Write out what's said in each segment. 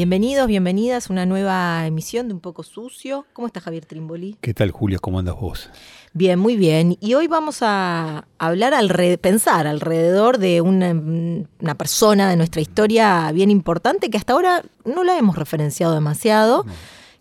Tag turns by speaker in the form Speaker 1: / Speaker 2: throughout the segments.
Speaker 1: Bienvenidos, bienvenidas a una nueva emisión de Un poco sucio. ¿Cómo está Javier Trimboli?
Speaker 2: ¿Qué tal, Julia? ¿Cómo andas vos?
Speaker 1: Bien, muy bien. Y hoy vamos a hablar, alre- pensar alrededor de una, una persona de nuestra historia bien importante que hasta ahora no la hemos referenciado demasiado,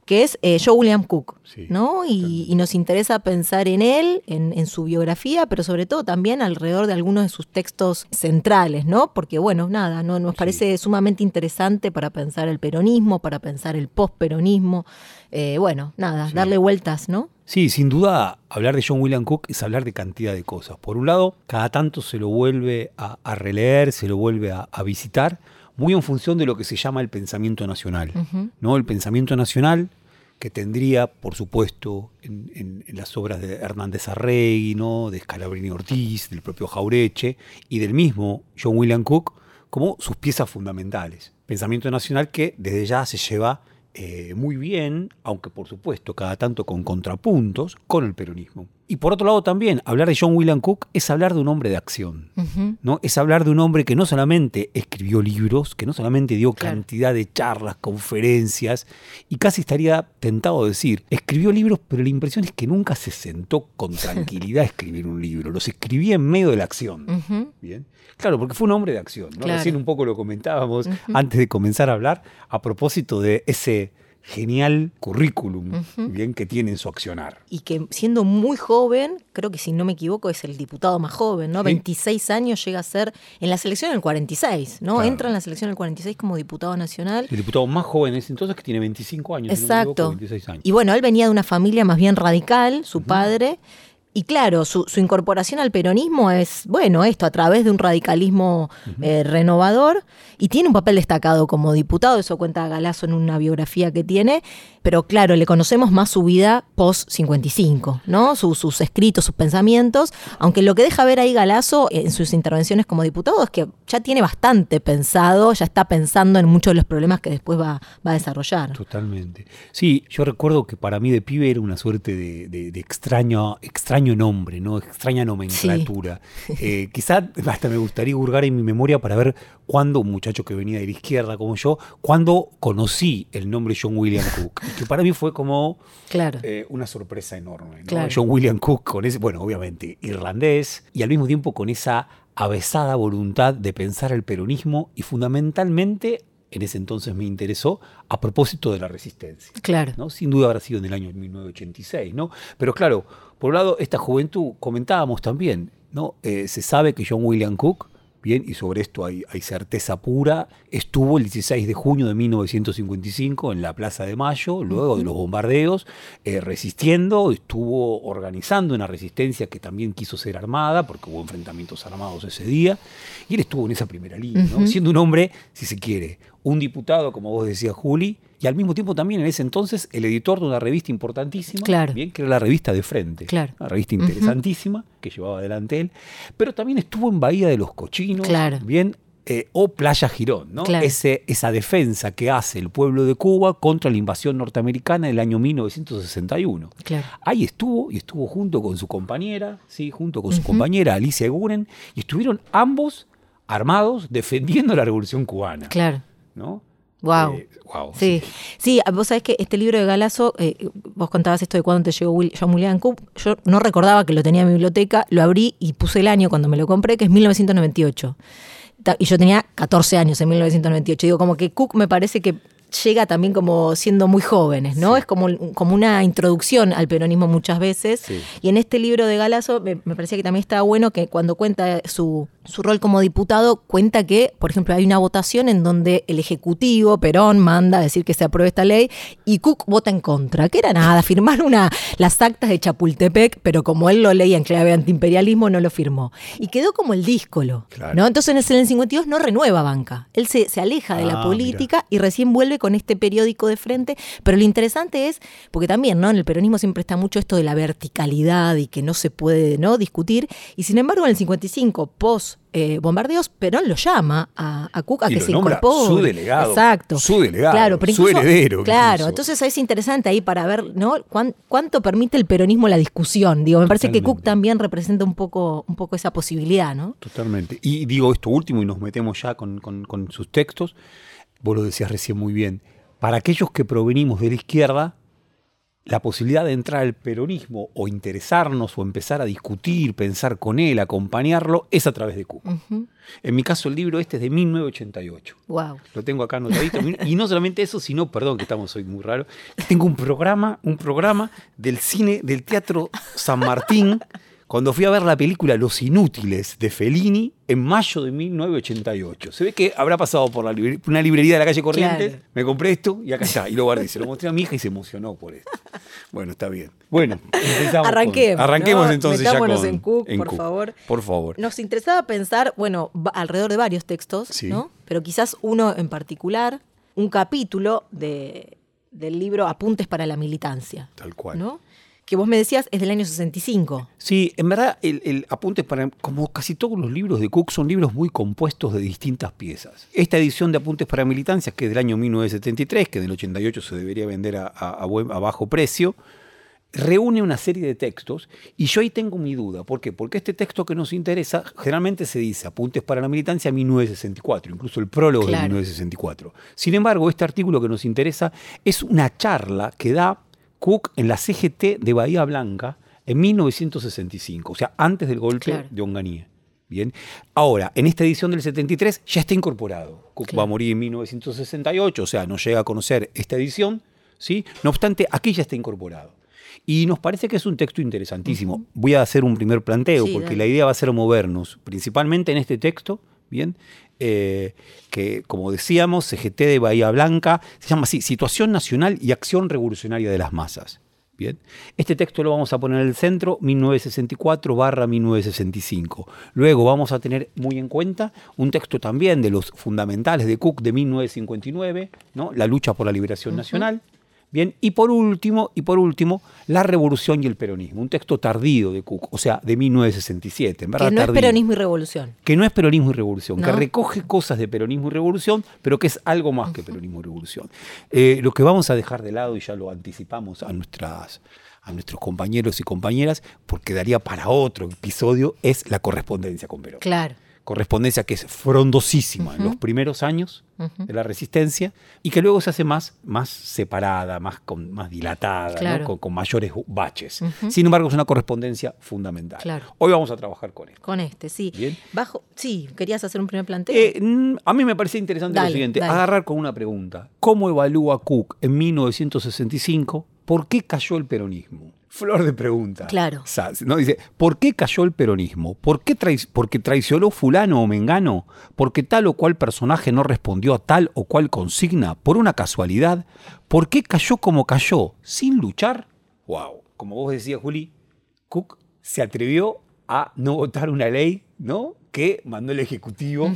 Speaker 1: que es eh, Joe William Cook,
Speaker 2: Sí,
Speaker 1: ¿no? Y, y nos interesa pensar en él, en, en su biografía, pero sobre todo también alrededor de algunos de sus textos centrales, ¿no? Porque, bueno, nada, ¿no? nos
Speaker 2: Sí.
Speaker 1: parece sumamente interesante para pensar el peronismo, para pensar el posperonismo. Eh, bueno, nada,
Speaker 2: Sí.
Speaker 1: darle vueltas, ¿no?
Speaker 2: Sí, sin duda, hablar de John William Cook es hablar de cantidad de cosas. Por un lado, cada tanto se lo vuelve a, a releer, se lo vuelve a, a visitar, muy en función de lo que se llama el pensamiento nacional. ¿no? El pensamiento nacional que tendría, por supuesto, en, en- en las obras de Hernández Arregui, ¿no? de Scalabrini Ortiz, del propio Jaureche y del mismo John William Cook, como sus piezas fundamentales. Pensamiento nacional que desde ya se lleva eh, muy bien, aunque por supuesto cada tanto con contrapuntos, con el peronismo. Y por otro lado también, hablar de John William Cook es hablar de un hombre de acción. ¿no? Es hablar de un hombre que no solamente escribió libros, que no solamente dio
Speaker 1: Claro.
Speaker 2: cantidad de charlas, conferencias, y casi estaría tentado a decir, escribió libros, pero la impresión es que nunca se sentó con tranquilidad a escribir un libro, los escribía en medio de la acción. Bien. Claro, porque fue un hombre de acción. ¿no?
Speaker 1: Claro.
Speaker 2: Recién un poco lo comentábamos antes de comenzar a hablar a propósito de ese genial currículum bien que tiene en su accionar.
Speaker 1: Y que siendo muy joven, creo que si no me equivoco es el diputado más joven, ¿no?
Speaker 2: Sí.
Speaker 1: 26 años llega a ser en la selección del 46, ¿no?
Speaker 2: Claro.
Speaker 1: Entra en la selección del 46 como diputado nacional.
Speaker 2: El diputado más joven en ese entonces que tiene 25 años. si no me equivoco,
Speaker 1: Exacto.
Speaker 2: 26 años.
Speaker 1: Y bueno, él venía de una familia más bien radical, su padre. Y claro, su, su incorporación al peronismo es, bueno, esto a través de un radicalismo eh, renovador y tiene un papel destacado como diputado, eso cuenta Galazo en una biografía que tiene, pero claro, le conocemos más su vida post-55, ¿no? Su- sus escritos, sus pensamientos, aunque lo que deja ver ahí Galazo en sus intervenciones como diputado es que ya tiene bastante pensado, ya está pensando en muchos de los problemas que después va, va a desarrollar.
Speaker 2: Totalmente. Sí, yo recuerdo que para mí de pibe era una suerte de, de- de extraño, extraño nombre, ¿no? Extraña nomenclatura. Eh, quizá hasta me gustaría hurgar en mi memoria para ver cuándo un muchacho que venía de la izquierda como yo, cuándo conocí el nombre John William Cook. Que para mí fue como
Speaker 1: Claro.
Speaker 2: eh, una sorpresa enorme. ¿no?
Speaker 1: Claro.
Speaker 2: John William Cook con ese, bueno, obviamente irlandés y al mismo tiempo con esa avesada voluntad de pensar el peronismo y fundamentalmente, en ese entonces me interesó, a propósito de la resistencia.
Speaker 1: Claro.
Speaker 2: ¿no? Sin duda habrá sido en el año 1986, ¿no? Pero claro, por un lado, esta juventud, comentábamos también, ¿no? Eh, se sabe que John William Cook, bien, y sobre esto hay, hay certeza pura, estuvo el 16 de junio de 1955 en la Plaza de Mayo, luego de los bombardeos, eh, resistiendo, estuvo organizando una resistencia que también quiso ser armada, porque hubo enfrentamientos armados ese día, y él estuvo en esa primera línea, siendo un hombre, si se quiere, un diputado, como vos decías, Juli, y al mismo tiempo también en ese entonces el editor de una revista importantísima,
Speaker 1: Claro.
Speaker 2: bien, que era la revista de Frente,
Speaker 1: Claro.
Speaker 2: una revista interesantísima que llevaba adelante él, pero también estuvo en Bahía de los Cochinos,
Speaker 1: Claro.
Speaker 2: bien, eh, o Playa Girón, ¿no?
Speaker 1: Claro.
Speaker 2: Ese, esa defensa que hace el pueblo de Cuba contra la invasión norteamericana del año 1961.
Speaker 1: Claro.
Speaker 2: Ahí estuvo y estuvo junto con su compañera, sí, junto con su compañera Alicia Guren, y estuvieron ambos armados defendiendo la revolución cubana,
Speaker 1: Claro.
Speaker 2: ¿no?
Speaker 1: Wow.
Speaker 2: Eh, guau,
Speaker 1: Sí, sí, vos sabés que este libro de Galazo, eh, vos contabas esto de cuándo te llegó Will- John William Cook, yo no recordaba que lo tenía en mi biblioteca, lo abrí y puse el año cuando me lo compré, que es 1998. Ta- Y yo tenía 14 años en 1998. Digo, como que Cook me parece que llega también como siendo muy jóvenes, ¿no? Es como, como una introducción al peronismo muchas veces.
Speaker 2: Sí.
Speaker 1: Y en este libro de Galazo me, me parecía que también estaba bueno que cuando cuenta su, su rol como diputado, cuenta que, por ejemplo, hay una votación en donde el Ejecutivo, Perón, manda a decir que se apruebe esta ley y Cook vota en contra, que era nada, firmar una, las actas de Chapultepec, pero como él lo leía en clave antiimperialismo, no lo firmó. Y quedó como el díscolo,
Speaker 2: Claro.
Speaker 1: ¿no? Entonces en el 52 no renueva banca. Él se, se aleja de la
Speaker 2: Ah,
Speaker 1: política y recién vuelve con este periódico de frente. Pero lo interesante es, porque también, ¿no? En el peronismo siempre está mucho esto de la verticalidad y que no se puede, ¿no? Discutir. Y sin embargo, en el 55, post eh, bombardeos, Perón lo llama a, a Cook a
Speaker 2: Y
Speaker 1: que
Speaker 2: lo
Speaker 1: se incorpore.
Speaker 2: su delegado,
Speaker 1: Exacto.
Speaker 2: su delegado,
Speaker 1: claro, pero
Speaker 2: su heredero
Speaker 1: Claro,
Speaker 2: incluso.
Speaker 1: entonces es interesante ahí para ver, ¿no? Cuán- cuánto permite el peronismo la discusión. Digo, me parece que Cook también representa un poco, un poco esa posibilidad, ¿no?
Speaker 2: Totalmente. Y digo esto último y nos metemos ya con, con- con sus textos. Vos lo decías recién muy bien. Para aquellos que provenimos de la izquierda, la posibilidad de entrar al peronismo o interesarnos o empezar a discutir, pensar con él, acompañarlo, es a través de.
Speaker 1: Ujú.
Speaker 2: En mi caso, el libro este es de 1988.
Speaker 1: Wow.
Speaker 2: Lo tengo acá anotadito. Y no solamente eso, sino, perdón, que estamos hoy muy raros. Tengo un programa, un programa del cine, del Teatro San Martín, cuando fui a ver la película Los Inútiles de Fellini en mayo de 1988. Se ve que habrá pasado por la una librería de la calle Corrientes,
Speaker 1: Claro.
Speaker 2: me compré esto y acá está. Y lo guardé. Se lo mostré a mi hija y se emocionó por esto. Bueno, está bien. Bueno, empezamos con-
Speaker 1: Arranquemos,
Speaker 2: arranquemos
Speaker 1: ¿no?
Speaker 2: entonces ya con,
Speaker 1: en Cook, por favor.
Speaker 2: Por favor.
Speaker 1: Nos interesaba pensar, bueno, alrededor de varios textos,
Speaker 2: Sí.
Speaker 1: ¿no? Pero quizás uno en particular, un capítulo de, del libro Apuntes para la militancia,
Speaker 2: Tal cual.
Speaker 1: ¿no? Que vos me decías es del año 65.
Speaker 2: Sí, en verdad, el, el Apuntes para. Como casi todos los libros de Cook, son libros muy compuestos de distintas piezas. Esta edición de Apuntes para Militancias, que es del año 1973, que del 88 se debería vender a, a- a buen- a bajo precio, reúne una serie de textos y yo ahí tengo mi duda. ¿Por qué? Porque este texto que nos interesa generalmente se dice Apuntes para la Militancia 1964, incluso el prólogo
Speaker 1: Claro.
Speaker 2: de 1964. Sin embargo, este artículo que nos interesa es una charla que da Cook en la CGT de Bahía Blanca en 1965, o sea, antes del golpe
Speaker 1: Claro.
Speaker 2: de Onganía. Bien. Ahora, en esta edición del 73 ya está incorporado. Cook
Speaker 1: Claro.
Speaker 2: va a morir en 1968, o sea, no llega a conocer esta edición, ¿sí? No obstante, aquí ya está incorporado. Y nos parece que es un texto interesantísimo. Voy a hacer un primer planteo,
Speaker 1: Sí,
Speaker 2: porque
Speaker 1: dale.
Speaker 2: la idea va a ser movernos, principalmente en este texto, ¿bien? Eh, que, como decíamos, CGT de Bahía Blanca, se llama así, Situación Nacional y Acción Revolucionaria de las Masas. Bien. Este texto lo vamos a poner en el centro, 1964 barra 1965. Luego vamos a tener muy en cuenta un texto también de los fundamentales de Cook de 1959, ¿no? La lucha por la liberación nacional. Bien, y por último, y por último, La revolución y el peronismo, un texto tardío de Cook, o sea, de 1967, en verdad
Speaker 1: Que no es peronismo y revolución.
Speaker 2: que no es peronismo y revolución, que recoge cosas de peronismo y revolución, pero que es algo más que peronismo y revolución. Eh, lo que vamos a dejar de lado, y ya lo anticipamos a, nuestras, a nuestros compañeros y compañeras, porque daría para otro episodio, es la correspondencia con Perón.
Speaker 1: Claro.
Speaker 2: Correspondencia que es frondosísima en los primeros años
Speaker 1: Ujú.
Speaker 2: de la resistencia y que luego se hace más, más separada, más, con, más dilatada, con, con mayores baches. Sin embargo, es una correspondencia fundamental.
Speaker 1: Claro.
Speaker 2: Hoy vamos a trabajar con esto.
Speaker 1: Con este, sí.
Speaker 2: Bien.
Speaker 1: Bajo, sí, querías hacer un primer planteo.
Speaker 2: Eh, mm, a mí me parece interesante
Speaker 1: Dale,
Speaker 2: lo siguiente,
Speaker 1: dale.
Speaker 2: agarrar con una pregunta. ¿Cómo evalúa Cook en 1965 por qué cayó el peronismo? Flor de pregunta.
Speaker 1: Claro.
Speaker 2: O sea, ¿no? Dice, ¿por qué cayó el peronismo? ¿Por qué trai- ¿Porque traicionó fulano o mengano? ¿Porque tal o cual personaje no respondió a tal o cual consigna? ¿Por una casualidad? ¿Por qué cayó como cayó? ¿Sin luchar? Wow. Como vos decías, Juli, Cook se atrevió a no votar una ley, ¿no? Que mandó el Ejecutivo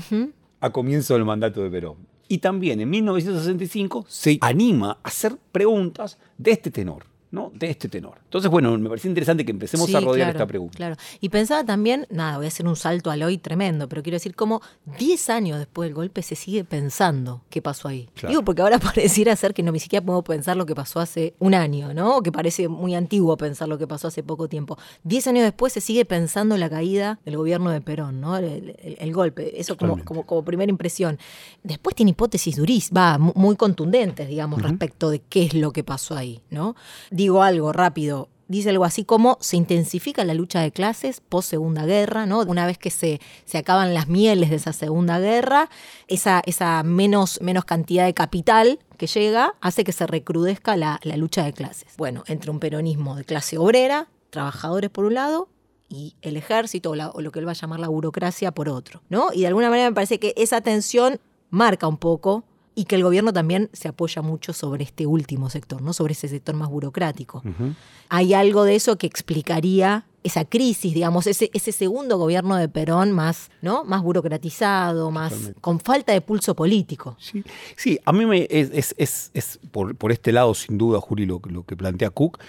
Speaker 2: a comienzo del mandato de Perón. Y también en 1965 se anima a hacer preguntas de este tenor, ¿no? De este tenor. Entonces, bueno, me parece interesante que empecemos
Speaker 1: Sí,
Speaker 2: a rodear
Speaker 1: claro,
Speaker 2: esta pregunta.
Speaker 1: Claro. Y pensaba también, nada, voy a hacer un salto al hoy tremendo, pero quiero decir cómo 10 años después del golpe se sigue pensando qué pasó ahí.
Speaker 2: Claro.
Speaker 1: Digo, porque ahora pareciera ser que no ni siquiera podemos pensar lo que pasó hace un año, ¿no? O que parece muy antiguo pensar lo que pasó hace poco tiempo. 10 años después se sigue pensando la caída del gobierno de Perón, ¿no? El, el- el golpe, eso como, como, como primera impresión. Después tiene hipótesis durísimas, va, mu- muy contundentes, digamos, respecto de qué es lo que pasó ahí, ¿no? Digo algo rápido. dice algo así como se intensifica la lucha de clases post Segunda Guerra, ¿no? Una vez que se, se acaban las mieles de esa Segunda Guerra, esa, esa menos, menos cantidad de capital que llega hace que se recrudezca la, la lucha de clases. Bueno, entre un peronismo de clase obrera, trabajadores por un lado, y el ejército o, o lo que él va a llamar la burocracia por otro, ¿no? Y de alguna manera me parece que esa tensión marca un poco y que el gobierno también se apoya mucho sobre este último sector, ¿no? Sobre ese sector más burocrático. Hay algo de eso que explicaría esa crisis, digamos, ese, ese segundo gobierno de Perón más, ¿no? Más burocratizado, más
Speaker 2: Totalmente.
Speaker 1: con falta de pulso político.
Speaker 2: Sí, sí, a mí me, es, es- es- es por, por este lado, sin duda, Juli, lo que plantea Cook.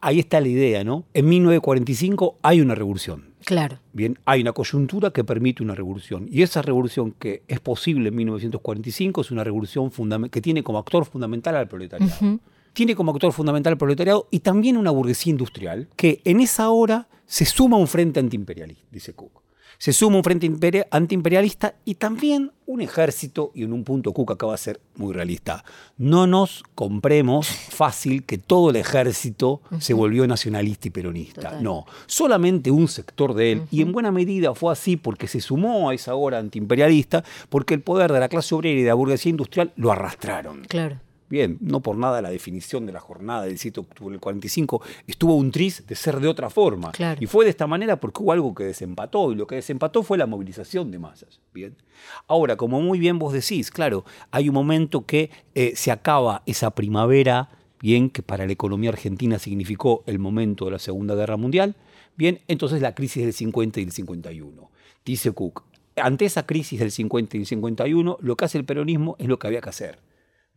Speaker 2: Ahí está la idea, ¿no? En 1945 hay una revolución.
Speaker 1: Claro.
Speaker 2: Bien, hay una coyuntura que permite una revolución. Y esa revolución que es posible en 1945 es una revolución que tiene como actor fundamental al proletariado. Tiene como actor fundamental al proletariado y también una burguesía industrial que en esa hora se suma a un frente antiimperialista, dice Cook. Se suma un frente imperia- antiimperialista y también un ejército, y en un punto Cook acaba de ser muy realista. No nos compremos fácil que todo el ejército se volvió nacionalista y peronista.
Speaker 1: Total.
Speaker 2: No, solamente un sector de él, y en buena medida fue así porque se sumó a esa hora antiimperialista, porque el poder de la clase obrera y de la burguesía industrial lo arrastraron.
Speaker 1: Claro.
Speaker 2: Bien, no por nada la definición de la jornada del 7 de octubre del 45 estuvo un tris de ser de otra forma.
Speaker 1: Claro.
Speaker 2: Y fue de esta manera porque hubo algo que desempató, y lo que desempató fue la movilización de masas. Bien. Ahora, como muy bien vos decís, claro, hay un momento que eh, se acaba esa primavera, bien, que para la economía argentina significó el momento de la Segunda Guerra Mundial. Bien, entonces la crisis del 50 y del 51. Dice Cook, ante esa crisis del 50 y del 51, lo que hace el peronismo es lo que había que hacer.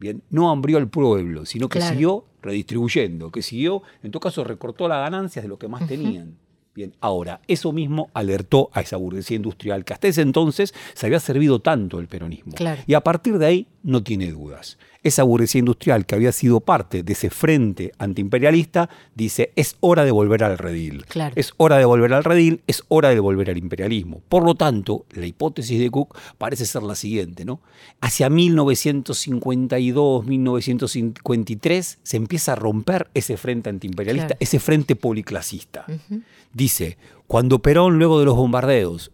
Speaker 2: Bien, no hambrió al pueblo, sino que
Speaker 1: Claro.
Speaker 2: siguió redistribuyendo, que siguió, en todo caso, recortó las ganancias de lo que más tenían. Bien, ahora, eso mismo alertó a esa burguesía industrial que hasta ese entonces se había servido tanto el peronismo.
Speaker 1: Claro.
Speaker 2: Y a partir de ahí no tiene dudas. Esa burguesía industrial que había sido parte de ese frente antiimperialista dice, es hora de volver al redil.
Speaker 1: Claro.
Speaker 2: Es hora de volver al redil, es hora de volver al imperialismo. Por lo tanto, la hipótesis de Cook parece ser la siguiente, ¿no? Hacia 1952, 1953 se empieza a romper ese frente antiimperialista,
Speaker 1: Claro.
Speaker 2: ese frente policlasista. Dice, cuando Perón, luego de los bombardeos,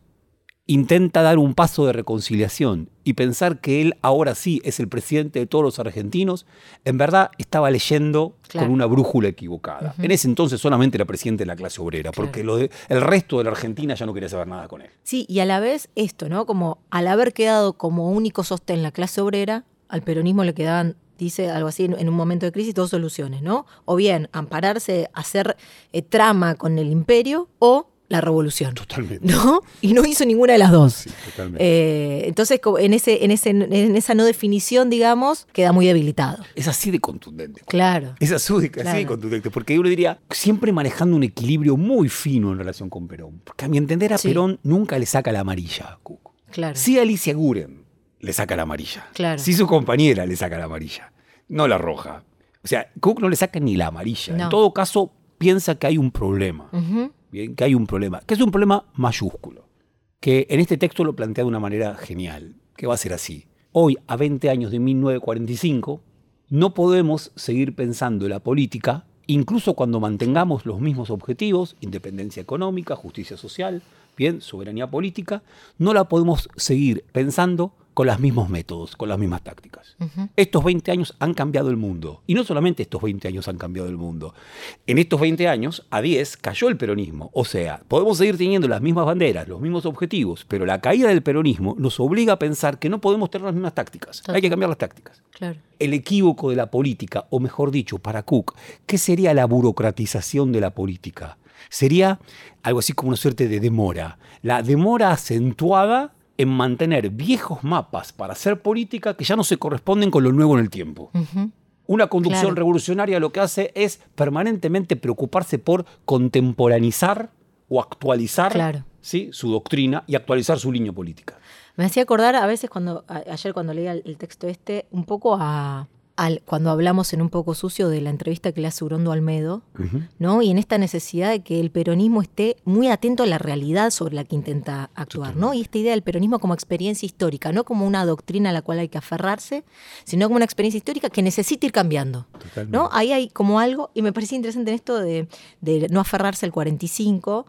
Speaker 2: intenta dar un paso de reconciliación y pensar que él ahora sí es el presidente de todos los argentinos, en verdad estaba leyendo
Speaker 1: Claro.
Speaker 2: con una brújula equivocada. En ese entonces solamente era presidente de la clase obrera, porque lo de- el resto de la Argentina ya no quería saber nada con él.
Speaker 1: Sí, y a la vez esto, ¿no? Como al haber quedado como único sostén la clase obrera, al peronismo le quedaban, dice algo así, en en un momento de crisis, dos soluciones, ¿no? O bien ampararse, hacer eh, trama con el imperio o la revolución.
Speaker 2: Totalmente.
Speaker 1: ¿No? Y no hizo ninguna de las dos.
Speaker 2: Sí, totalmente.
Speaker 1: Eh, entonces, en, ese, en, ese, en esa no definición, digamos, queda muy debilitado.
Speaker 2: Es así de contundente.
Speaker 1: Claro.
Speaker 2: Es así, así de contundente, porque uno diría, siempre manejando un equilibrio muy fino en relación con Perón. Porque a mi entender a
Speaker 1: Sí.
Speaker 2: Perón nunca le saca la amarilla a Cook.
Speaker 1: Claro.
Speaker 2: Sí Alicia Guren le saca la amarilla.
Speaker 1: Claro.
Speaker 2: Sí su compañera le saca la amarilla, no la roja. O sea, Cook no le saca ni la amarilla.
Speaker 1: No.
Speaker 2: En todo caso, piensa que hay un problema. Bien, que hay un problema, que es un problema mayúsculo, que en este texto lo plantea de una manera genial, que va a ser así. Hoy, a 20 años de 1945, no podemos seguir pensando la política, incluso cuando mantengamos los mismos objetivos, independencia económica, justicia social, bien, soberanía política, no la podemos seguir pensando con los mismos métodos, con las mismas tácticas. Estos 20 años han cambiado el mundo. Y no solamente estos 20 años han cambiado el mundo. En estos 20 años, a 10, cayó el peronismo. O sea, podemos seguir teniendo las mismas banderas, los mismos objetivos, pero la caída del peronismo nos obliga a pensar que no podemos tener las mismas tácticas. Hay que cambiar las tácticas.
Speaker 1: Claro.
Speaker 2: El equívoco de la política, o mejor dicho, para Cook, ¿qué sería la burocratización de la política? Sería algo así como una suerte de demora. La demora acentuada en mantener viejos mapas para hacer política que ya no se corresponden con lo nuevo en el tiempo. Una conducción
Speaker 1: Claro.
Speaker 2: revolucionaria lo que hace es permanentemente preocuparse por contemporanizar o actualizar
Speaker 1: Claro.
Speaker 2: ¿sí? su doctrina y actualizar su línea política.
Speaker 1: Me hacía acordar a veces cuando, a- ayer cuando leía el, el texto este, un poco a, al, cuando hablamos en un poco sucio de la entrevista que le hace Urondo Almedo, ¿no? Y en esta necesidad de que el peronismo esté muy atento a la realidad sobre la que intenta actuar, ¿no? Y esta idea del peronismo como experiencia histórica, no como una doctrina a la cual hay que aferrarse, sino como una experiencia histórica que necesita ir cambiando. ¿no? Ahí hay como algo, y me parece interesante en esto de, de no aferrarse al 45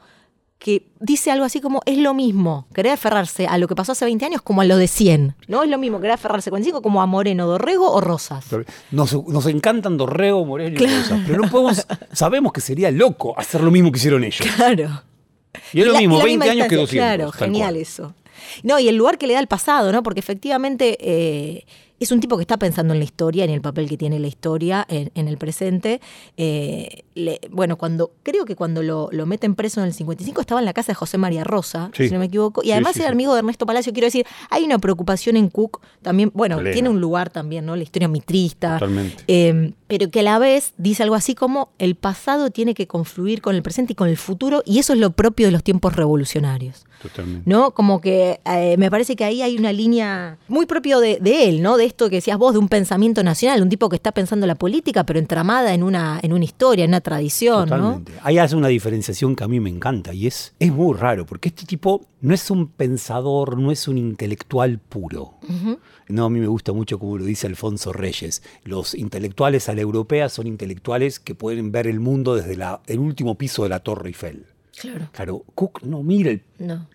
Speaker 1: que dice algo así como es lo mismo querer aferrarse a lo que pasó hace 20 años como a lo de 100. No es lo mismo querer aferrarse con 5 como a Moreno, Dorrego o Rosas.
Speaker 2: Nos, nos encantan Dorrego, Moreno y Rosas, pero no podemos, sabemos que sería loco hacer lo mismo que hicieron ellos.
Speaker 1: Claro.
Speaker 2: Y es lo mismo, 20 años que 200.
Speaker 1: Claro, genial eso. No, y el lugar que le da al pasado, ¿no? Porque efectivamente eh, es un tipo que está pensando en la historia, en el papel que tiene la historia en, el presente. Eh, bueno, cuando creo que cuando lo, meten preso en el 55 estaba en la casa de José María Rosa, si no me equivoco, y además era amigo de Ernesto Palacio. Quiero decir, hay una preocupación en Cook también, bueno, tiene un lugar también, ¿no? La historia mitrista.
Speaker 2: Totalmente.
Speaker 1: Eh, pero que a la vez dice algo así como el pasado tiene que confluir con el presente y con el futuro, y eso es lo propio de los tiempos revolucionarios.
Speaker 2: Totalmente.
Speaker 1: ¿No? Como que eh, me parece que ahí hay una línea muy propio de, de él, ¿no? De esto que decías vos, de un pensamiento nacional, un tipo que está pensando la política, pero entramada en una, en una historia, en una tradición. Totalmente.
Speaker 2: Ahí hace una diferenciación que a mí me encanta y es, es muy raro, porque este tipo no es un pensador, no es un intelectual puro. No, a mí me gusta mucho como lo dice Alfonso Reyes. Los intelectuales a la europea son intelectuales que pueden ver el mundo desde la, el último piso de la Torre Eiffel.
Speaker 1: Claro.
Speaker 2: Claro, Cook no mira el,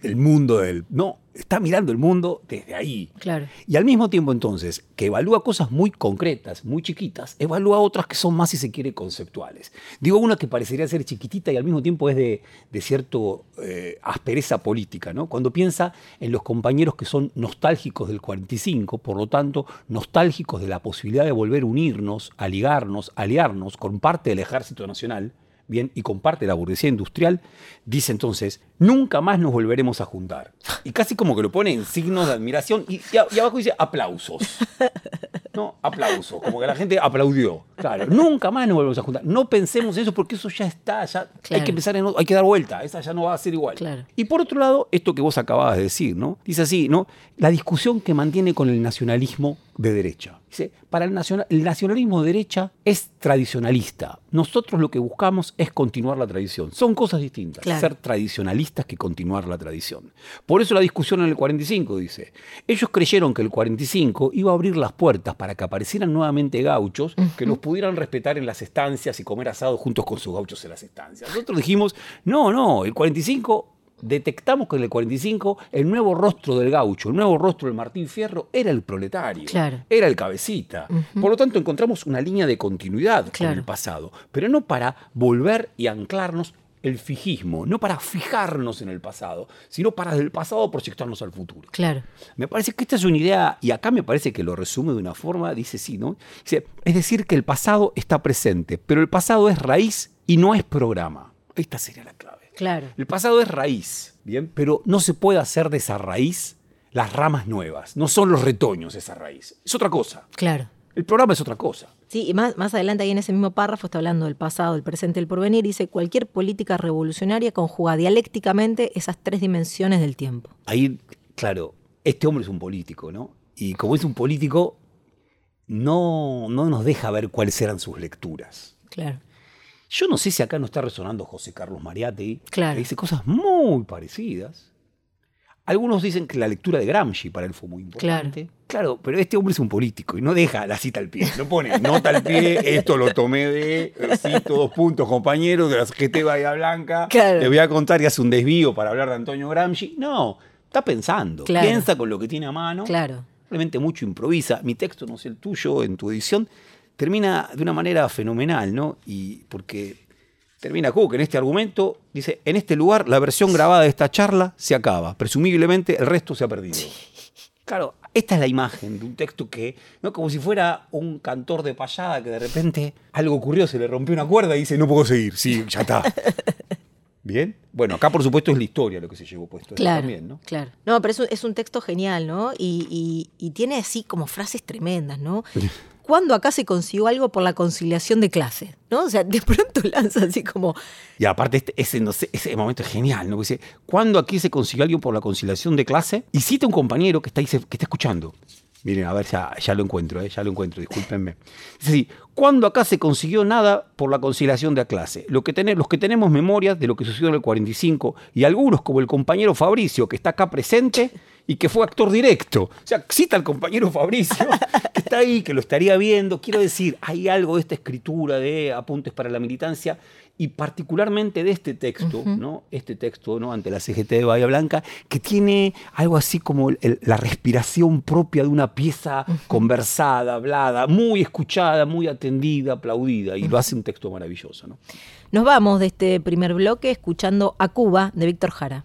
Speaker 2: el mundo del. No, está mirando el mundo desde ahí.
Speaker 1: Claro.
Speaker 2: Y al mismo tiempo, entonces, que evalúa cosas muy concretas, muy chiquitas, evalúa otras que son más, si se quiere, conceptuales. Digo una que parecería ser chiquitita y al mismo tiempo es de, de cierto eh, aspereza política, ¿no? Cuando piensa en los compañeros que son nostálgicos del 45, por lo tanto, nostálgicos de la posibilidad de volver a unirnos, a ligarnos, aliarnos con parte del Ejército Nacional bien, y comparte la burguesía industrial, dice entonces, nunca más nos volveremos a juntar. Y casi como que lo pone en signos de admiración y, abajo dice aplausos. No, aplausos, como que la gente aplaudió. Claro, nunca más nos volveremos a juntar. No pensemos en eso porque eso ya está, ya hay que empezar en, hay que dar vuelta, esa ya no va a ser igual. Y por otro lado, esto que vos acababas de decir, ¿no? Dice así, ¿no? La discusión que mantiene con el nacionalismo de derecha. Dice, para el, el, nacionalismo de derecha es tradicionalista. Nosotros lo que buscamos es continuar la tradición. Son cosas distintas, ser tradicionalistas que continuar la tradición. Por eso la discusión en el 45 dice, ellos creyeron que el 45 iba a abrir las puertas para que aparecieran nuevamente gauchos que los pudieran respetar en las estancias y comer asado juntos con sus gauchos en las estancias. Nosotros dijimos, no, no, el 45 detectamos que en el 45 el nuevo rostro del gaucho, el nuevo rostro del Martín Fierro era el proletario, era el cabecita. Por lo tanto, encontramos una línea de continuidad con el pasado, pero no para volver y anclarnos el fijismo, no para fijarnos en el pasado, sino para del pasado proyectarnos al futuro.
Speaker 1: Claro.
Speaker 2: Me parece que esta es una idea, y acá me parece que lo resume de una forma, dice sí, ¿no? es decir, que el pasado está presente, pero el pasado es raíz y no es programa. Esta sería la.
Speaker 1: Claro.
Speaker 2: El pasado es raíz, ¿bien? Pero no se puede hacer de esa raíz las ramas nuevas. No son los retoños esa raíz. Es otra cosa.
Speaker 1: Claro.
Speaker 2: El programa es otra cosa.
Speaker 1: Sí, y más, más adelante ahí en ese mismo párrafo está hablando del pasado, el presente y el porvenir. Dice, cualquier política revolucionaria conjuga dialécticamente esas tres dimensiones del tiempo.
Speaker 2: Ahí, claro, este hombre es un político, ¿no? Y como es un político, no, no nos deja ver cuáles eran sus lecturas.
Speaker 1: Claro.
Speaker 2: Yo no sé si acá no está resonando José Carlos Mariátegui,
Speaker 1: claro.
Speaker 2: que dice cosas muy parecidas. Algunos dicen que la lectura de Gramsci para él fue muy importante. Claro. pero este hombre es un político y no deja la cita al pie. No pone nota al pie, esto lo tomé de, cito dos puntos, compañeros, de la GT Bahía Blanca. Le voy a contar y hace un desvío para hablar de Antonio Gramsci. No, está pensando, piensa con lo que tiene a mano.
Speaker 1: Claro.
Speaker 2: Realmente mucho improvisa. Mi texto, no sé el tuyo, en tu edición, termina de una manera fenomenal, ¿no? Y porque termina Cook en este argumento, dice, en este lugar la versión grabada de esta charla se acaba, presumiblemente el resto se ha perdido. Claro, esta es la imagen de un texto que, ¿no? como si fuera un cantor de payada que de repente algo ocurrió, se le rompió una cuerda y dice, no puedo seguir, sí, ya está. Bien. Bueno, acá por supuesto es la historia lo que se llevó puesto
Speaker 1: claro,
Speaker 2: también, ¿no?
Speaker 1: Claro. No, pero es un, es un texto genial, ¿no? Y, y, tiene así como frases tremendas, ¿no? ¿Cuándo acá se consiguió algo por la conciliación de clase? ¿No? O sea, de pronto lanza así como.
Speaker 2: Y aparte, este, ese, no sé, ese momento es genial, ¿no? Dice, ¿cuándo aquí se consiguió algo por la conciliación de clase? Y cita un compañero que está, que está escuchando. Miren, a ver, ya, ya lo encuentro, eh, ya lo encuentro, discúlpenme. Dice así, ¿cuándo acá se consiguió nada por la conciliación de la clase? Lo que tener, los que tenemos memorias de lo que sucedió en el 45 y algunos como el compañero Fabricio, que está acá presente y que fue actor directo. O sea, cita al compañero Fabricio, que está ahí, que lo estaría viendo. Quiero decir, hay algo de esta escritura de apuntes para la militancia y particularmente de este texto, ¿no? Este texto, ¿no? Ante la CGT de Bahía Blanca, que tiene algo así como el- la respiración propia de una pieza conversada, hablada, muy escuchada, muy atendida, aplaudida, y lo hace un texto maravilloso, ¿no?
Speaker 1: Nos vamos de este primer bloque escuchando a Cuba de Víctor Jara.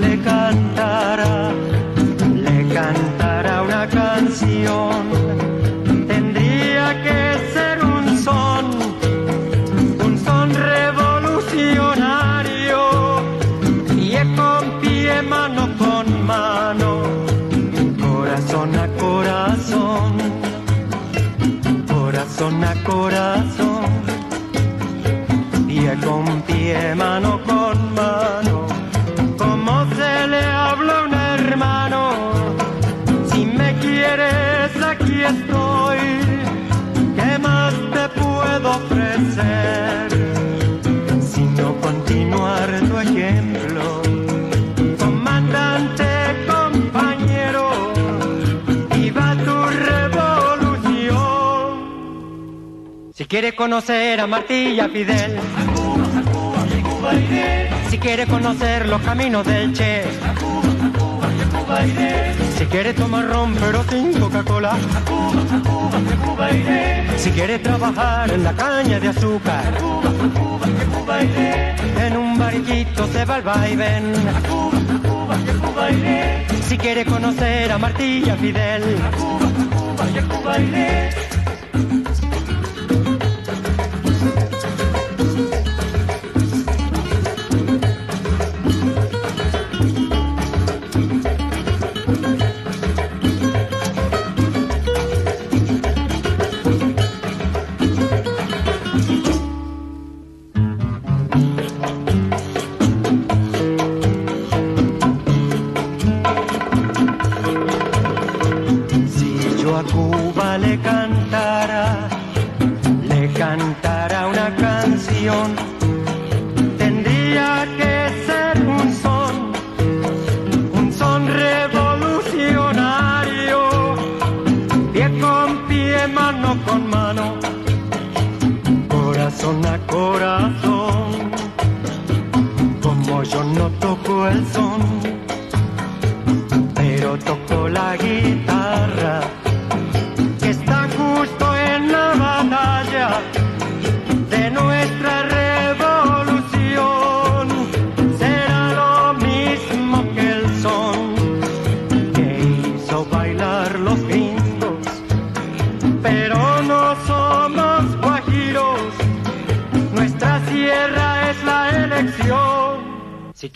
Speaker 3: Le cantara, le cantara una canción, tendría que ser un son, un son revolucionario, pie con pie, mano con mano, corazón a corazón, corazón a corazón. Pie con pie, mano con mano, puedo ofrecer? Sino continuar tu ejemplo. Comandante, compañero, viva tu revolución. Si quiere conocer a Martí y a Fidel, si quiere conocer los caminos del Che, si quiere tomar ron pero sin Coca-Cola, si quiere trabajar en la caña de azúcar, en un barquito se va al vaivén. Si quiere conocer a Martí y a Fidel, Si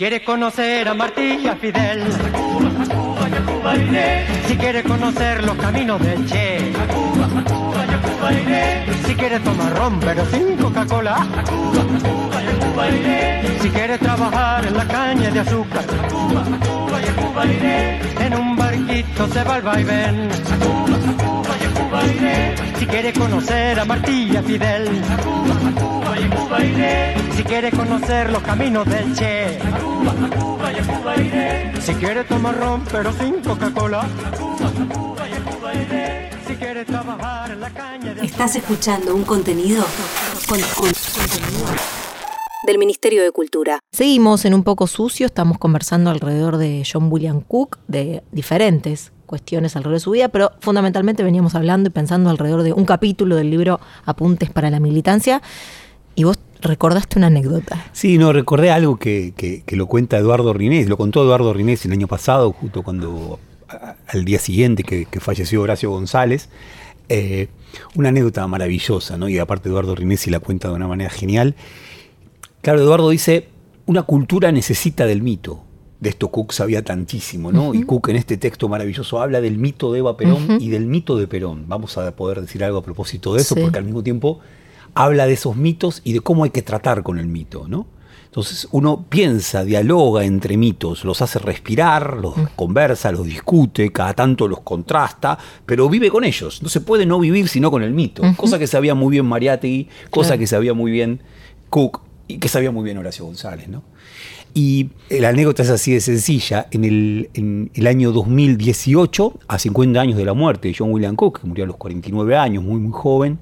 Speaker 3: quiere conocer a Martí y a Fidel, si quiere conocer los caminos del Che, si quiere tomar ron pero sin Coca-Cola, si quiere trabajar en la caña de azúcar, en un barquito se va al vaivén. Si quiere conocer a Martí y a Fidel, si quiere conocer los caminos del Che, si quiere tomar ron pero sin Coca-Cola, si quiere trabajar en la caña de
Speaker 4: Estás escuchando un contenido con, con- contenido. Del Ministerio de Cultura.
Speaker 1: Seguimos en un poco sucio, estamos conversando alrededor de John William Cook, de diferentes cuestiones alrededor de su vida, pero fundamentalmente veníamos hablando y pensando alrededor de un capítulo del libro Apuntes para la Militancia, y vos recordaste una anécdota.
Speaker 2: Sí, no, recordé algo que, que- que lo cuenta Eduardo Rinés, lo contó Eduardo Rinés el año pasado, justo cuando a- al día siguiente que, que falleció Horacio González, eh, una anécdota maravillosa, ¿no? Y aparte Eduardo Rinesi la cuenta de una manera genial. Claro, Eduardo dice, una cultura necesita del mito. De esto Cook sabía tantísimo, ¿no? Y Cook en este texto maravilloso habla del mito de Eva Perón y del mito de Perón. Vamos a poder decir algo a propósito de eso,
Speaker 1: Sí.
Speaker 2: porque al mismo tiempo habla de esos mitos y de cómo hay que tratar con el mito, ¿no? Entonces uno piensa, dialoga entre mitos, los hace respirar, los conversa, los discute, cada tanto los contrasta, pero vive con ellos. No se puede no vivir sino con el mito. Cosa que sabía muy bien Mariátegui, cosa
Speaker 1: Claro.
Speaker 2: que sabía muy bien Cook y que sabía muy bien Horacio González, ¿no? Y la anécdota es así de sencilla. En el, en el año 2018, a 50 años de la muerte de John William Cook, que murió a los 49 años, muy, muy joven,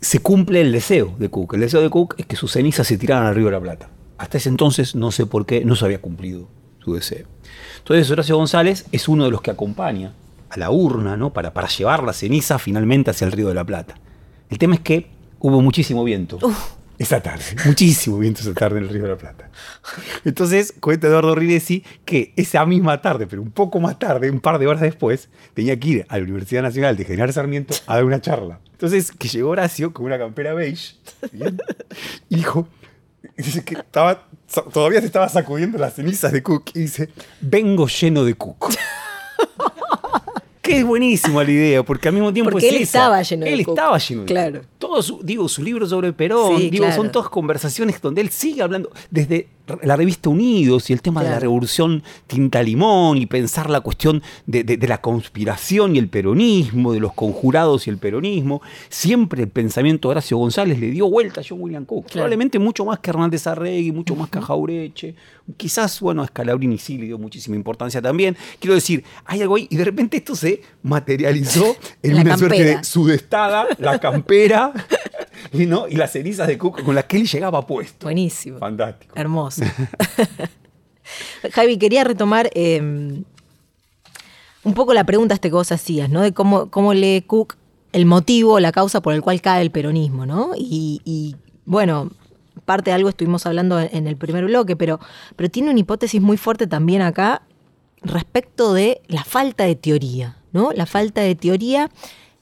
Speaker 2: se cumple el deseo de Cook. El deseo de Cook es que sus cenizas se tiraran al río de la Plata. Hasta ese entonces, no sé por qué, no se había cumplido su deseo. Entonces Horacio González es uno de los que acompaña a la urna ¿no? para, para llevar la ceniza finalmente hacia el río de la Plata. El tema es que hubo muchísimo viento. Esa tarde, muchísimo viento esa tarde en el Río de la Plata. Entonces, cuenta Eduardo Rinesi que esa misma tarde, pero un poco más tarde, un par de horas después, tenía que ir a la Universidad Nacional de General Sarmiento a dar una charla. Entonces, que llegó Horacio con una campera beige, y dijo, dice que estaba, todavía se estaba sacudiendo las cenizas de Cook, y dice, vengo lleno de Cook. Que es buenísima la idea, porque al mismo tiempo
Speaker 1: Porque
Speaker 2: es
Speaker 1: él
Speaker 2: esa.
Speaker 1: estaba lleno de
Speaker 2: Él
Speaker 1: Cook.
Speaker 2: estaba lleno de
Speaker 1: Claro.
Speaker 2: Todos, digo, su libro sobre Perón,
Speaker 1: Sí,
Speaker 2: digo, son todas conversaciones donde él sigue hablando desde la revista Unidos y el tema de la revolución tinta limón y pensar la cuestión de, de- de la conspiración y el peronismo, de los conjurados y el peronismo. Siempre el pensamiento de Horacio González le dio vuelta a John William Cook.
Speaker 1: Claro.
Speaker 2: Probablemente mucho más que Hernández Arregui, mucho más que Jaureche. Quizás, bueno, a Scalabrini sí le dio muchísima importancia también. Quiero decir, hay algo ahí y de repente esto se materializó en
Speaker 1: La
Speaker 2: una suerte
Speaker 1: campera.
Speaker 2: de sudestada, la campera y, ¿no? y las cenizas de Cook con las que él llegaba puesto.
Speaker 1: Buenísimo.
Speaker 2: Fantástico.
Speaker 1: Hermoso. Javi, quería retomar eh, un poco la pregunta este que vos hacías, ¿no? De cómo, cómo lee Cook el motivo, la causa por el cual cae el peronismo, ¿no? Y, y, bueno, parte de algo estuvimos hablando en, en el primer bloque, pero, pero tiene una hipótesis muy fuerte también acá respecto de la falta de teoría, ¿no? La falta de teoría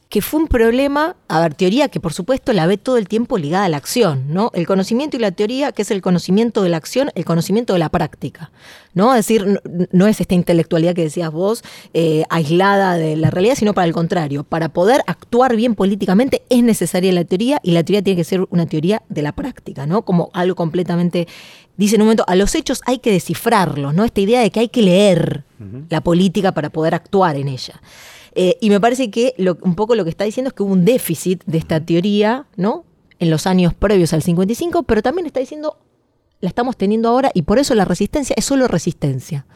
Speaker 1: que fue un problema, a ver, teoría que por supuesto la ve todo el tiempo ligada a la acción, ¿no? El conocimiento y la teoría, que es el conocimiento de la acción, el conocimiento de la práctica, ¿no? Es decir, no, no es esta intelectualidad que decías vos, eh, aislada de la realidad, sino para el contrario. Para poder actuar bien políticamente es necesaria la teoría y la teoría tiene que ser una teoría de la práctica, ¿no? Como algo completamente dice en un momento, a los hechos hay que descifrarlos, ¿no? Esta idea de que hay que leer la política para poder actuar en ella. Eh, y me parece que lo- un poco lo que está diciendo es que hubo un déficit de esta teoría, ¿no? En los años previos al 55, pero también está diciendo, la estamos teniendo ahora y por eso la resistencia es solo resistencia,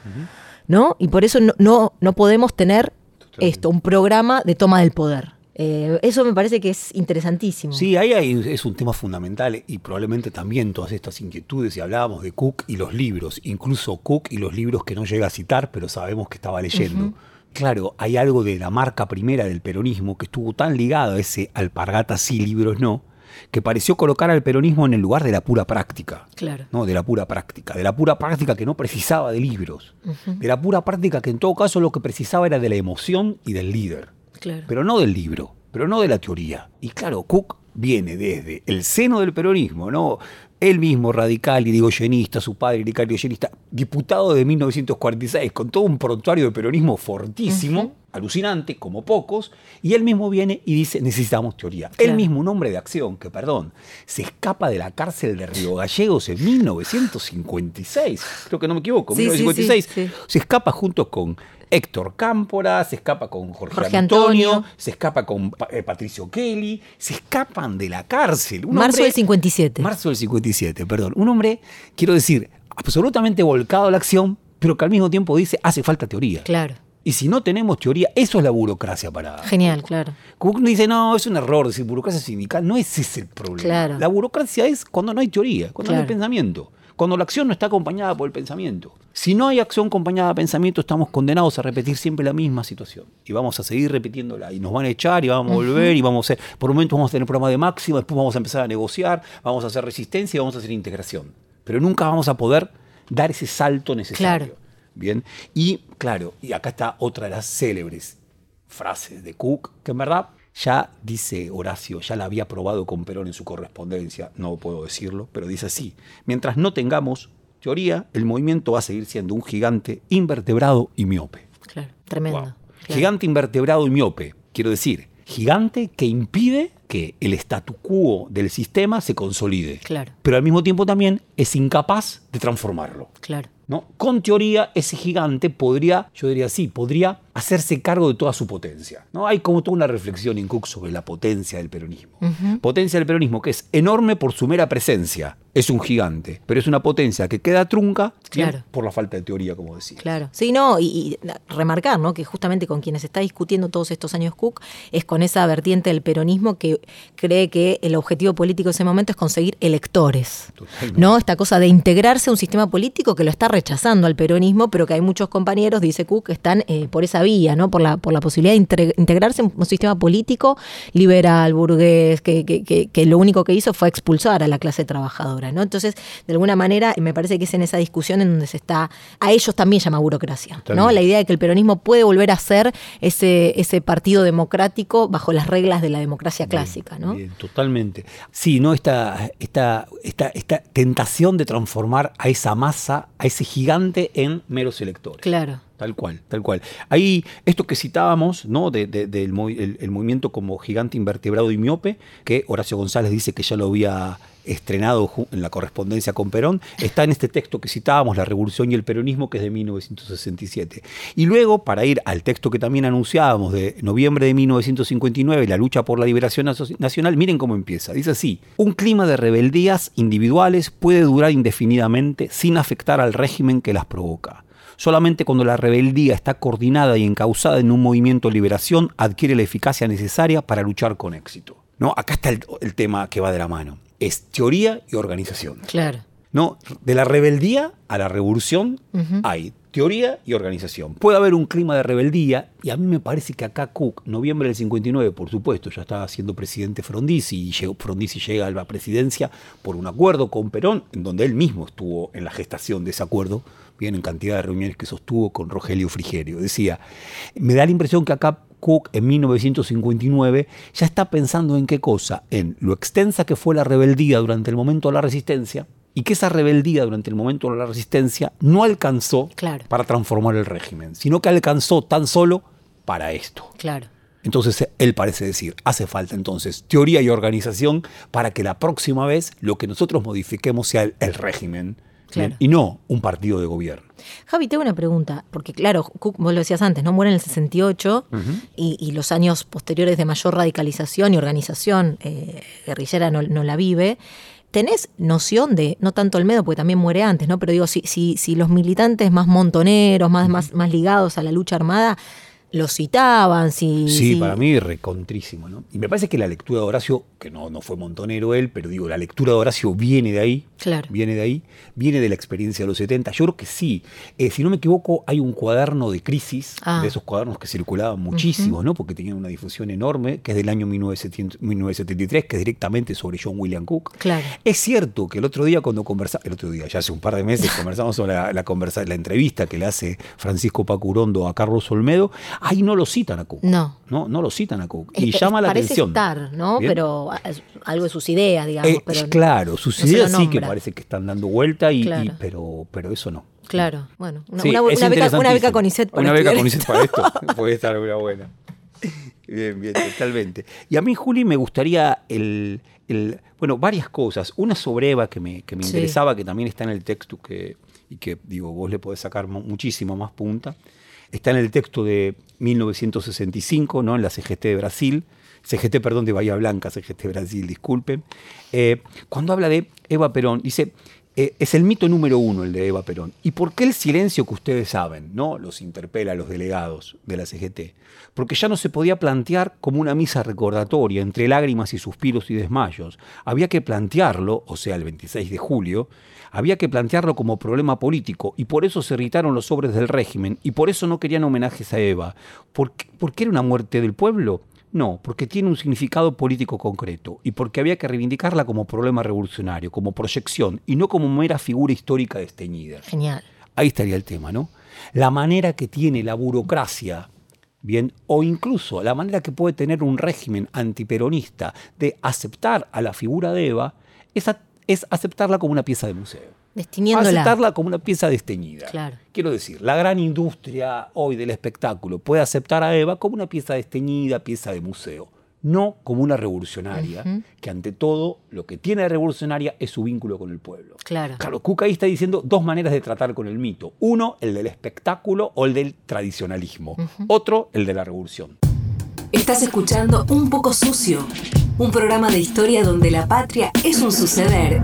Speaker 1: ¿no? Y por eso no, no, no podemos tener esto, un programa de toma del poder. Eh, eso me parece que es interesantísimo.
Speaker 2: Sí, ahí hay- es un tema fundamental y probablemente también todas estas inquietudes, y hablábamos de Cook y los libros, incluso Cook y los libros que no llega a citar, pero sabemos que estaba leyendo. Claro, hay algo de la marca primera del peronismo que estuvo tan ligado a ese alpargatas sí, libros no, que pareció colocar al peronismo en el lugar de la pura práctica.
Speaker 1: Claro.
Speaker 2: ¿no? De la pura práctica, de la pura práctica que no precisaba de libros, de la pura práctica que en todo caso lo que precisaba era de la emoción y del líder
Speaker 1: Claro.
Speaker 2: pero no del libro, pero no de la teoría. Y claro, Cook viene desde el seno del peronismo, ¿no? Él mismo radical y digoyenista, su padre radical y digoyenista, diputado de 1946, con todo un prontuario de peronismo fortísimo, alucinante, como pocos, y él mismo viene y dice, necesitamos teoría. Él
Speaker 1: Claro.
Speaker 2: mismo, un hombre de acción, que perdón, se escapa de la cárcel de Río Gallegos en 1956, creo que no me equivoco,
Speaker 1: Sí, sí, sí,
Speaker 2: 1956,
Speaker 1: sí.
Speaker 2: se escapa junto con Héctor Cámpora, se escapa con Jorge,
Speaker 1: Jorge
Speaker 2: Antonio,
Speaker 1: Antonio.
Speaker 2: se escapa con eh, Patricio Kelly, se escapan de la cárcel. Un
Speaker 1: Marzo
Speaker 2: hombre-
Speaker 1: del 57.
Speaker 2: Marzo del 57, perdón. Un hombre, quiero decir, absolutamente volcado a la acción, pero que al mismo tiempo dice, hace falta teoría.
Speaker 1: Claro.
Speaker 2: Y si no tenemos teoría, eso es la burocracia para...
Speaker 1: Genial, claro.
Speaker 2: Cook dice, no, es un error decir burocracia sindical. No es ese el problema.
Speaker 1: Claro.
Speaker 2: La burocracia es cuando no hay teoría, cuando no hay pensamiento, cuando la acción no está acompañada por el pensamiento. Si no hay acción acompañada de pensamiento, estamos condenados a repetir siempre la misma situación. Y vamos a seguir repitiéndola. Y nos van a echar y vamos a volver y vamos a hacer, por momentos vamos a tener programa de máxima, después vamos a empezar a negociar, vamos a hacer resistencia y vamos a hacer integración. Pero nunca vamos a poder dar ese salto necesario.
Speaker 1: Claro.
Speaker 2: Bien. Y claro, y acá está otra de las célebres frases de Cook, que en verdad ya dice Horacio, ya la había probado con Perón en su correspondencia, no puedo decirlo, pero dice así, mientras no tengamos teoría, el movimiento va a seguir siendo un gigante invertebrado y miope.
Speaker 1: Claro, tremendo.
Speaker 2: Wow.
Speaker 1: claro.
Speaker 2: Gigante invertebrado y miope, quiero decir, gigante que impide que el statu quo del sistema se consolide,
Speaker 1: Claro,
Speaker 2: pero al mismo tiempo también es incapaz de transformarlo.
Speaker 1: claro.
Speaker 2: ¿No? Con teoría, ese gigante podría, yo diría así, podría hacerse cargo de toda su potencia. ¿no? Hay como toda una reflexión en Cook sobre la potencia del peronismo. Potencia del peronismo que es enorme por su mera presencia. Es un gigante, pero es una potencia que queda trunca por la falta de teoría, como decía.
Speaker 1: Claro, sí, no, y, y remarcar, ¿no? Que justamente con quienes está discutiendo todos estos años Cook es con esa vertiente del peronismo que cree que el objetivo político de ese momento es conseguir electores,
Speaker 2: Totalmente.
Speaker 1: ¿no? Esta cosa de integrarse a un sistema político que lo está rechazando al peronismo, pero que hay muchos compañeros, dice Cook, que están eh, por esa vía, ¿no? Por la, por la posibilidad de integrarse en un sistema político liberal, burgués, que, que, que, que lo único que hizo fue expulsar a la clase trabajadora, ¿no? Entonces, de alguna manera, me parece que es en esa discusión en donde se está, a ellos también llama burocracia, ¿no? La idea de que el peronismo puede volver a ser ese, ese partido democrático bajo las reglas de la democracia clásica, ¿no?
Speaker 2: Bien, totalmente. Sí, ¿no? Esta, esta, esta, esta tentación de transformar a esa masa, a ese gigante, en meros electores.
Speaker 1: Claro.
Speaker 2: Tal cual, tal cual. Ahí, esto que citábamos, ¿no? De- de- del movi- el, el movimiento como gigante invertebrado y miope, que Horacio González dice que ya lo había estrenado en la correspondencia con Perón, está en este texto que citábamos, La Revolución y el Peronismo, que es de 1967. Y luego, para ir al texto que también anunciábamos de noviembre de 1959, La lucha por la liberación nacional, miren cómo empieza. Dice así, un clima de rebeldías individuales puede durar indefinidamente sin afectar al régimen que las provoca. Solamente cuando la rebeldía está coordinada y encauzada en un movimiento de liberación adquiere la eficacia necesaria para luchar con éxito. ¿No? Acá está el, el tema que va de la mano. Es teoría y organización.
Speaker 1: Claro.
Speaker 2: ¿no? De la rebeldía a la revolución hay teoría y organización. Puede haber un clima de rebeldía y a mí me parece que acá Cook, noviembre del 59, por supuesto, ya estaba siendo presidente Frondizi y llegó, Frondizi llega a la presidencia por un acuerdo con Perón, en donde él mismo estuvo en la gestación de ese acuerdo, bien en cantidad de reuniones que sostuvo con Rogelio Frigerio. Decía, me da la impresión que acá Cook en 1959 ya está pensando en qué cosa, en lo extensa que fue la rebeldía durante el momento de la resistencia y que esa rebeldía durante el momento de la resistencia no alcanzó
Speaker 1: Claro.
Speaker 2: para transformar el régimen, sino que alcanzó tan solo para esto.
Speaker 1: Claro.
Speaker 2: Entonces él parece decir, hace falta entonces teoría y organización para que la próxima vez lo que nosotros modifiquemos sea el, el régimen Y no un partido de gobierno.
Speaker 1: Javi, tengo una pregunta, porque claro, Cook, vos lo decías antes, ¿no? Muere en el 68 y, y los años posteriores de mayor radicalización y organización eh, guerrillera no, no la vive. ¿Tenés noción de, no tanto Olmedo, porque también muere antes, ¿no? Pero digo, si, si, si los militantes más montoneros, más, más, más ligados a la lucha armada, los citaban, si...
Speaker 2: Sí,
Speaker 1: si-
Speaker 2: para mí recontrísimo, ¿no? Y me parece que la lectura de Horacio, que no, no fue montonero él, pero digo, la lectura de Horacio viene de ahí,
Speaker 1: Claro.
Speaker 2: viene de ahí, viene de la experiencia de los 70. Yo creo que sí. Eh, si no me equivoco, hay un cuaderno de crisis,
Speaker 1: Ah.
Speaker 2: de esos cuadernos que circulaban muchísimo, ¿no? Porque tenían una difusión enorme, que es del año 1900 1973, que es directamente sobre John William Cook.
Speaker 1: Claro.
Speaker 2: Es cierto que el otro día cuando conversamos, el otro día, ya hace un par de meses, conversamos sobre la, la, conversa, la entrevista que le hace Francisco Pacurondo a Carlos Olmedo, ahí no lo citan a Cook.
Speaker 1: No.
Speaker 2: No, no lo citan a Cook. Y llama la
Speaker 1: parece
Speaker 2: atención.
Speaker 1: estar, ¿no?
Speaker 2: Bien.
Speaker 1: Pero ah, algo de sus ideas, digamos.
Speaker 2: Eh,
Speaker 1: pero
Speaker 2: claro, sus
Speaker 1: no
Speaker 2: ideas sí que parece que están dando vuelta, y, pero, pero eso no.
Speaker 1: Claro, bueno, una,
Speaker 2: Sí,
Speaker 1: una-
Speaker 2: es
Speaker 1: una beca, una beca
Speaker 2: interesantísimo.
Speaker 1: con ISET para
Speaker 2: Una beca con. ISET para esto. Puede estar una buena. Bien, bien, totalmente. Y a mí, Juli, me gustaría el, el- bueno, varias cosas. Una sobre Eva que me, que me
Speaker 1: Sí.
Speaker 2: interesaba, que también está en el texto que, y que, digo, vos le podés sacar mu- muchísimo más punta. Está en el texto de 1965, ¿no? En la CGT de Brasil. CGT, perdón, de Bahía Blanca, CGT Brasil, disculpen. Eh, cuando habla de Eva Perón, dice, eh, es el mito número uno el de Eva Perón. ¿Y por qué el silencio que ustedes saben? ¿no? Los interpela a los delegados de la CGT. Porque ya no se podía plantear como una misa recordatoria entre lágrimas y suspiros y desmayos. Había que plantearlo, o sea, el 26 de julio, había que plantearlo como problema político y por eso se irritaron los sobres del régimen y por eso no querían homenajes a Eva. ¿Por qué, por qué era una muerte del pueblo? No, porque tiene un significado político concreto y porque había que reivindicarla como problema revolucionario, como proyección y no como mera figura histórica desteñida.
Speaker 1: Genial.
Speaker 2: Ahí estaría el tema, ¿no? La manera que tiene la burocracia bien, o incluso la manera que puede tener un régimen antiperonista de aceptar a la figura de Eva es, a- es aceptarla como una pieza de museo.
Speaker 1: Destiniéndola.
Speaker 2: Aceptarla como una pieza desteñida.
Speaker 1: Claro.
Speaker 2: Quiero decir, la gran industria hoy del espectáculo puede aceptar a Eva como una pieza desteñida, pieza de museo, no como una revolucionaria, que ante todo lo que tiene de revolucionaria es su vínculo con el pueblo.
Speaker 1: Claro.
Speaker 2: Claro, Cook ahí está diciendo dos maneras de tratar con el mito. Uno, el del espectáculo o el del tradicionalismo. Otro, el de la revolución.
Speaker 4: Estás escuchando Un poco sucio, un programa de historia donde la patria es un suceder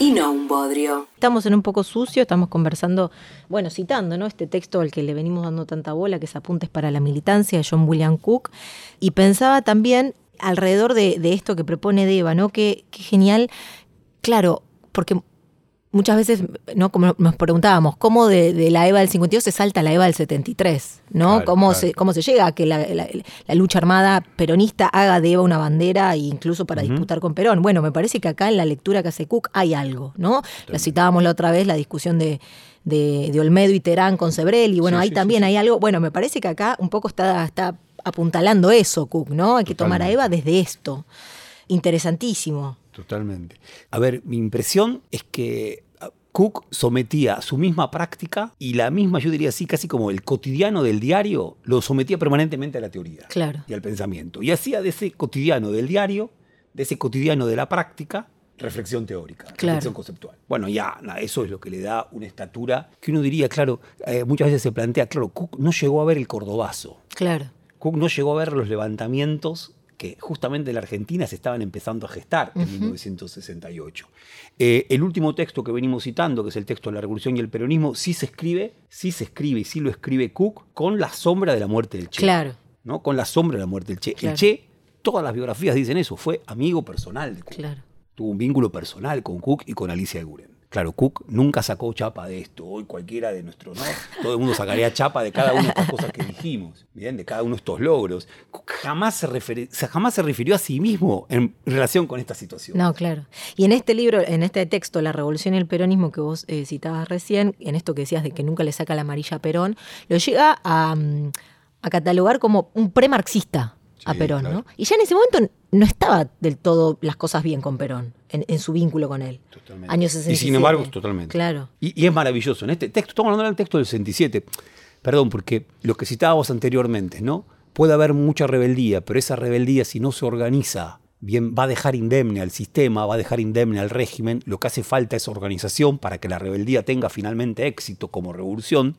Speaker 4: y no un bodrio.
Speaker 1: Estamos en un poco sucio, estamos conversando, bueno, citando, ¿no? Este texto al que le venimos dando tanta bola, que es Apuntes para la Militancia, de John William Cook. Y pensaba también alrededor de, de esto que propone Deva, ¿no? Qué, qué genial. Claro, porque muchas veces, ¿no? Como nos preguntábamos, ¿cómo de, de la EVA del 52 se salta a la EVA del 73? ¿no?
Speaker 2: Claro,
Speaker 1: ¿Cómo,
Speaker 2: claro.
Speaker 1: Se, ¿Cómo se llega a que la, la- la lucha armada peronista haga de EVA una bandera e incluso para disputar con Perón? Bueno, me parece que acá en la lectura que hace Cook hay algo, ¿no? La citábamos la otra vez, la discusión de, de, de Olmedo y Terán con Sebrel, y bueno,
Speaker 2: Sí,
Speaker 1: ahí
Speaker 2: sí,
Speaker 1: también
Speaker 2: sí,
Speaker 1: hay algo, bueno, me parece que acá un poco está, está apuntalando eso, Cook, ¿no? Hay que tomar a. Eva desde esto. Interesantísimo.
Speaker 2: Totalmente. A ver, mi impresión es que ah, Cook sometía su misma práctica y la misma, yo diría así, casi como el cotidiano del diario, lo sometía permanentemente a la teoría
Speaker 1: Claro.
Speaker 2: y al pensamiento. Y hacía de ese cotidiano del diario, de ese cotidiano de la práctica, reflexión teórica,
Speaker 1: Claro.
Speaker 2: reflexión conceptual. Bueno, ya, eso es lo que le da una estatura que uno diría, claro, eh, muchas veces se plantea, claro, Cook no llegó a ver el cordobazo.
Speaker 1: Claro.
Speaker 2: Cook no llegó a ver los levantamientos que justamente en la Argentina se estaban empezando a gestar en 1968. Eh, el último texto que venimos citando, que es el texto de la Revolución y el Peronismo, sí se escribe, sí se escribe y sí lo escribe Cook con la sombra de la muerte del Che.
Speaker 1: Claro.
Speaker 2: ¿no? Con la sombra de la muerte del Che.
Speaker 1: Claro.
Speaker 2: El Che, todas las biografías dicen eso, fue amigo personal de Cook.
Speaker 1: Claro.
Speaker 2: Tuvo un vínculo personal con Cook y con Alicia Guren. Claro, Cook nunca sacó chapa de esto. Hoy cualquiera de nuestros, ¿no? Todo el mundo sacaría chapa de cada una de estas cosas que dijimos, ¿bien? De cada uno de estos logros. Cook jamás se, jamás se refirió a sí mismo en relación con esta situación.
Speaker 1: No, claro. Y en este libro, en este texto, La Revolución y el Peronismo que vos eh, citabas recién, en esto que decías de que nunca le saca la amarilla a Perón, lo llega a, mm, a catalogar como un premarxista a Perón,
Speaker 2: claro.
Speaker 1: ¿no? Y ya en ese momento no estaba del todo las cosas bien con Perón, en, en su vínculo con él.
Speaker 2: Totalmente.
Speaker 1: Años
Speaker 2: Y
Speaker 1: 67.
Speaker 2: sin embargo, totalmente.
Speaker 1: Claro.
Speaker 2: Y, y es maravilloso. En este texto, estamos hablando del texto del 67. Perdón, porque lo que citábamos anteriormente, ¿no? Puede haber mucha rebeldía, pero esa rebeldía, si no se organiza bien, va a dejar indemne al sistema, va a dejar indemne al régimen. Lo que hace falta es organización para que la rebeldía tenga finalmente éxito como revolución.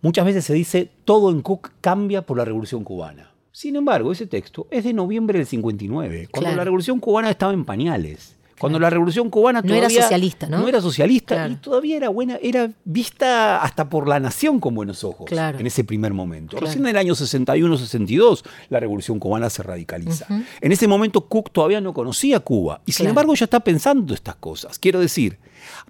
Speaker 2: Muchas veces se dice todo en Cook cambia por la revolución cubana. Sin embargo, ese texto es de noviembre del 59, cuando
Speaker 1: Claro.
Speaker 2: la revolución cubana estaba en pañales. Cuando la revolución cubana
Speaker 1: No era
Speaker 2: todavía
Speaker 1: socialista, ¿no?
Speaker 2: No era socialista
Speaker 1: Claro.
Speaker 2: y todavía era buena, era vista hasta por la nación con buenos ojos
Speaker 1: Claro.
Speaker 2: en ese primer momento. Recién en el año 61-62 la revolución cubana se radicaliza. En ese momento Cook todavía no conocía Cuba y sin embargo ya está pensando estas cosas. Quiero decir,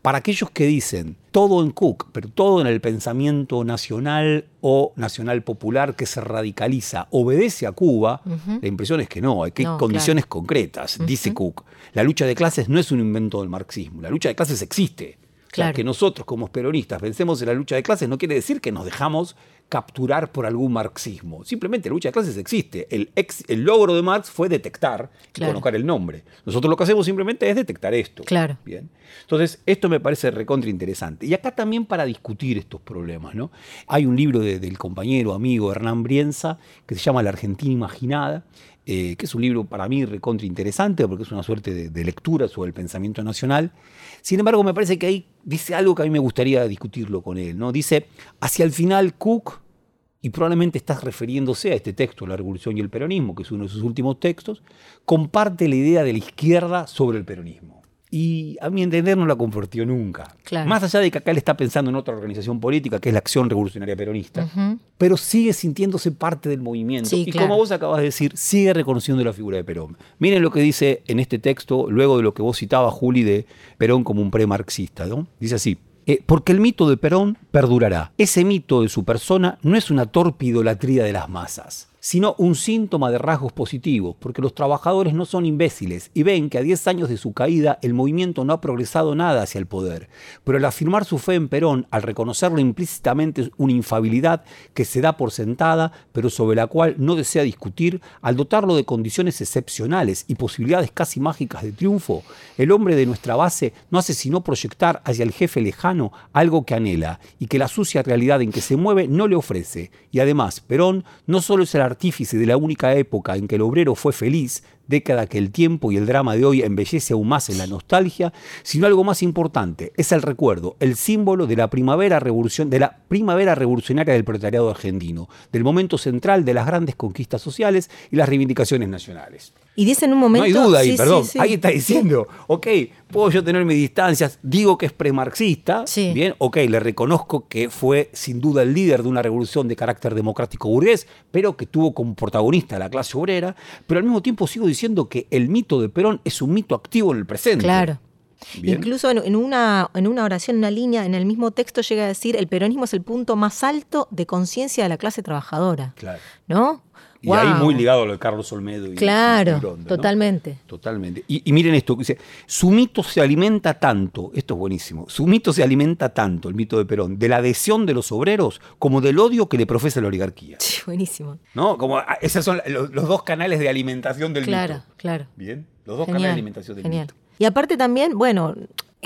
Speaker 2: para aquellos que dicen todo en Cook, pero todo en el pensamiento nacional o nacional popular que se radicaliza, obedece a Cuba, la impresión es que no, hay que
Speaker 1: No,
Speaker 2: condiciones concretas, dice Cook. La lucha de clases no es un invento del marxismo, la lucha de clases existe. O sea,
Speaker 1: Claro.
Speaker 2: que nosotros como peronistas pensemos en la lucha de clases no quiere decir que nos dejamos capturar por algún marxismo. Simplemente la lucha de clases existe. El, ex- el logro de Marx fue detectar y colocar el nombre. Nosotros lo que hacemos simplemente es detectar esto.
Speaker 1: Claro.
Speaker 2: Bien. Entonces, esto me parece recontra interesante. Y acá también para discutir estos problemas, ¿no? Hay un libro de- del compañero, amigo Hernán Brienza, que se llama La Argentina Imaginada, eh, que es un libro para mí recontra interesante porque es una suerte de, de lectura sobre el pensamiento nacional. Sin embargo, me parece que ahí dice algo que a mí me gustaría discutirlo con él, ¿no? Dice, hacia el final Cook y probablemente estás refiriéndose a este texto, La Revolución y el Peronismo, que es uno de sus últimos textos, comparte la idea de la izquierda sobre el peronismo. Y a mi entender no la compartió nunca.
Speaker 1: Claro.
Speaker 2: Más allá de que acá él está pensando en otra organización política, que es la Acción Revolucionaria Peronista,
Speaker 1: Ujú.
Speaker 2: pero sigue sintiéndose parte del movimiento.
Speaker 1: Sí,
Speaker 2: y
Speaker 1: claro.
Speaker 2: como vos acabas de decir, sigue reconociendo la figura de Perón. Miren lo que dice en este texto, luego de lo que vos citabas, Juli, de Perón como un premarxista. ¿no? Dice así. eh, porque el mito de Perón perdurará. Ese mito de su persona no es una torpe idolatría de las masas, sino un síntoma de rasgos positivos, porque los trabajadores no son imbéciles y ven que a 10 años de su caída el movimiento no ha progresado nada hacia el poder. Pero al afirmar su fe en Perón, al reconocerlo implícitamente una infabilidad que se da por sentada, pero sobre la cual no desea discutir, al dotarlo de condiciones excepcionales y posibilidades casi mágicas de triunfo, el hombre de nuestra base no hace sino proyectar hacia el jefe lejano algo que anhela y que la sucia realidad en que se mueve no le ofrece. Y además, Perón no solo es el artífice de la única época en que el obrero fue feliz, década que el tiempo y el drama de hoy embellece aún más en la nostalgia, sino algo más importante, es el recuerdo, el símbolo de la primavera revolución, de la primavera revolucionaria del proletariado argentino, del momento central de las grandes conquistas sociales y las reivindicaciones nacionales.
Speaker 1: Y dice en un momento.
Speaker 2: No hay duda ahí,
Speaker 1: sí,
Speaker 2: perdón.
Speaker 1: sí, sí.
Speaker 2: Ahí está diciendo, ok, puedo yo tener mis distancias, digo que es premarxista, bien, ok, le reconozco que fue sin duda el líder de una revolución de carácter democrático burgués, pero que tuvo como protagonista a la clase obrera, pero al mismo tiempo sigo diciendo que el mito de Perón es un mito activo en el presente.
Speaker 1: Claro.
Speaker 2: Bien.
Speaker 1: Incluso en, en una, en una oración, en una línea, en el mismo texto llega a decir, el peronismo es el punto más alto de conciencia de la clase trabajadora.
Speaker 2: Claro.
Speaker 1: ¿No?
Speaker 2: Y ahí muy ligado a lo de Carlos Olmedo. Y,
Speaker 1: Claro,
Speaker 2: y Ronda, ¿no?
Speaker 1: totalmente.
Speaker 2: Totalmente. Y, y miren esto, dice, su mito se alimenta tanto, esto es buenísimo, su mito se alimenta tanto, el mito de Perón, de la adhesión de los obreros como del odio que le profesa la oligarquía.
Speaker 1: Sí, buenísimo.
Speaker 2: ¿No? Como ah, esos son los, los dos canales de alimentación del
Speaker 1: Claro,
Speaker 2: mito.
Speaker 1: claro.
Speaker 2: Bien, los dos canales de alimentación del
Speaker 1: genial.
Speaker 2: mito.
Speaker 1: Y aparte también, bueno,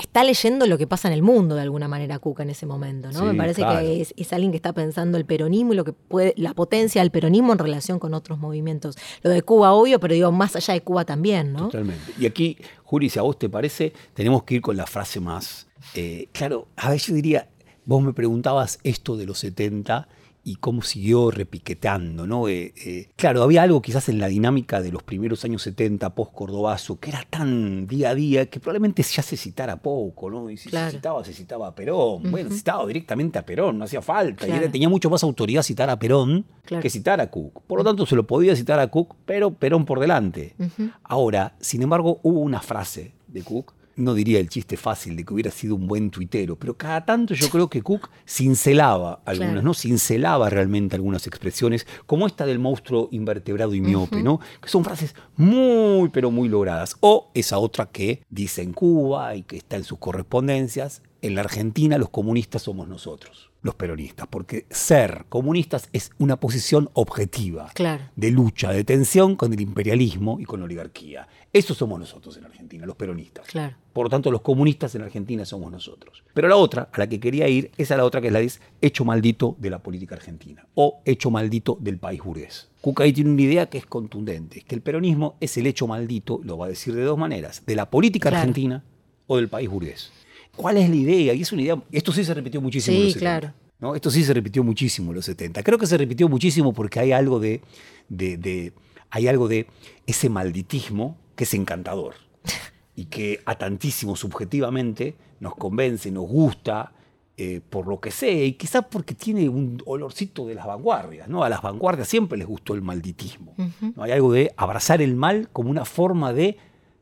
Speaker 1: está leyendo lo que pasa en el mundo de alguna manera Cuca en ese momento, ¿no?
Speaker 2: Sí,
Speaker 1: Me parece
Speaker 2: claro.
Speaker 1: que es, es alguien que está pensando el peronismo y lo que puede, la potencia del peronismo en relación con otros movimientos. Lo de Cuba, obvio, pero digo, más allá de Cuba también, ¿no?
Speaker 2: Totalmente. Y aquí, Juli, si a vos te parece, tenemos que ir con la frase más. eh, claro, a ver, yo diría, vos me preguntabas esto de los 70 y cómo siguió repiqueteando, ¿no? Eh, eh, claro, había algo quizás en la dinámica de los primeros años 70, post-Cordobazo, que era tan día a día que probablemente ya se citara poco, ¿no? Y si
Speaker 1: Claro.
Speaker 2: se citaba, se citaba a Perón. Bueno, se citaba directamente a Perón, no hacía falta. Y
Speaker 1: Claro.
Speaker 2: era- tenía mucho más autoridad citar a Perón
Speaker 1: Claro.
Speaker 2: que citar a Cook. Por lo tanto, se lo podía citar a Cook, pero Perón por delante. Ahora, sin embargo, hubo una frase de Cook, no diría el chiste fácil de que hubiera sido un buen tuitero, pero cada tanto yo creo que Cook cincelaba algunas,
Speaker 1: Claro.
Speaker 2: ¿no? Cincelaba realmente algunas expresiones, como esta del monstruo invertebrado y miope, ¿no? Que son frases muy, pero muy logradas. O esa otra que dice en Cuba y que está en sus correspondencias, en la Argentina los comunistas somos nosotros, los peronistas, porque ser comunistas es una posición objetiva
Speaker 1: Claro.
Speaker 2: de lucha, de tensión con el imperialismo y con la oligarquía. Eso somos nosotros en Argentina, los peronistas.
Speaker 1: Claro.
Speaker 2: Por lo tanto, los comunistas en Argentina somos nosotros. Pero la otra, a la que quería ir, es la otra que es la de hecho maldito de la política argentina o hecho maldito del país burgués. Cuca ahí tiene una idea que es contundente, que el peronismo es el hecho maldito, lo va a decir de dos maneras, de la política
Speaker 1: Claro.
Speaker 2: argentina o del país burgués. ¿Cuál es la idea? Y es una idea, esto sí se repitió muchísimo en
Speaker 1: Sí,
Speaker 2: los 70.
Speaker 1: claro.
Speaker 2: ¿no? Esto sí se repitió muchísimo en los 70. Creo que se repitió muchísimo porque hay algo de, de- de- hay algo de ese malditismo que es encantador y que a tantísimo subjetivamente nos convence, nos gusta, eh, por lo que sé, y quizás porque tiene un olorcito de las vanguardias, ¿no? A las vanguardias siempre les gustó el malditismo. ¿no? Hay algo de abrazar el mal como una forma de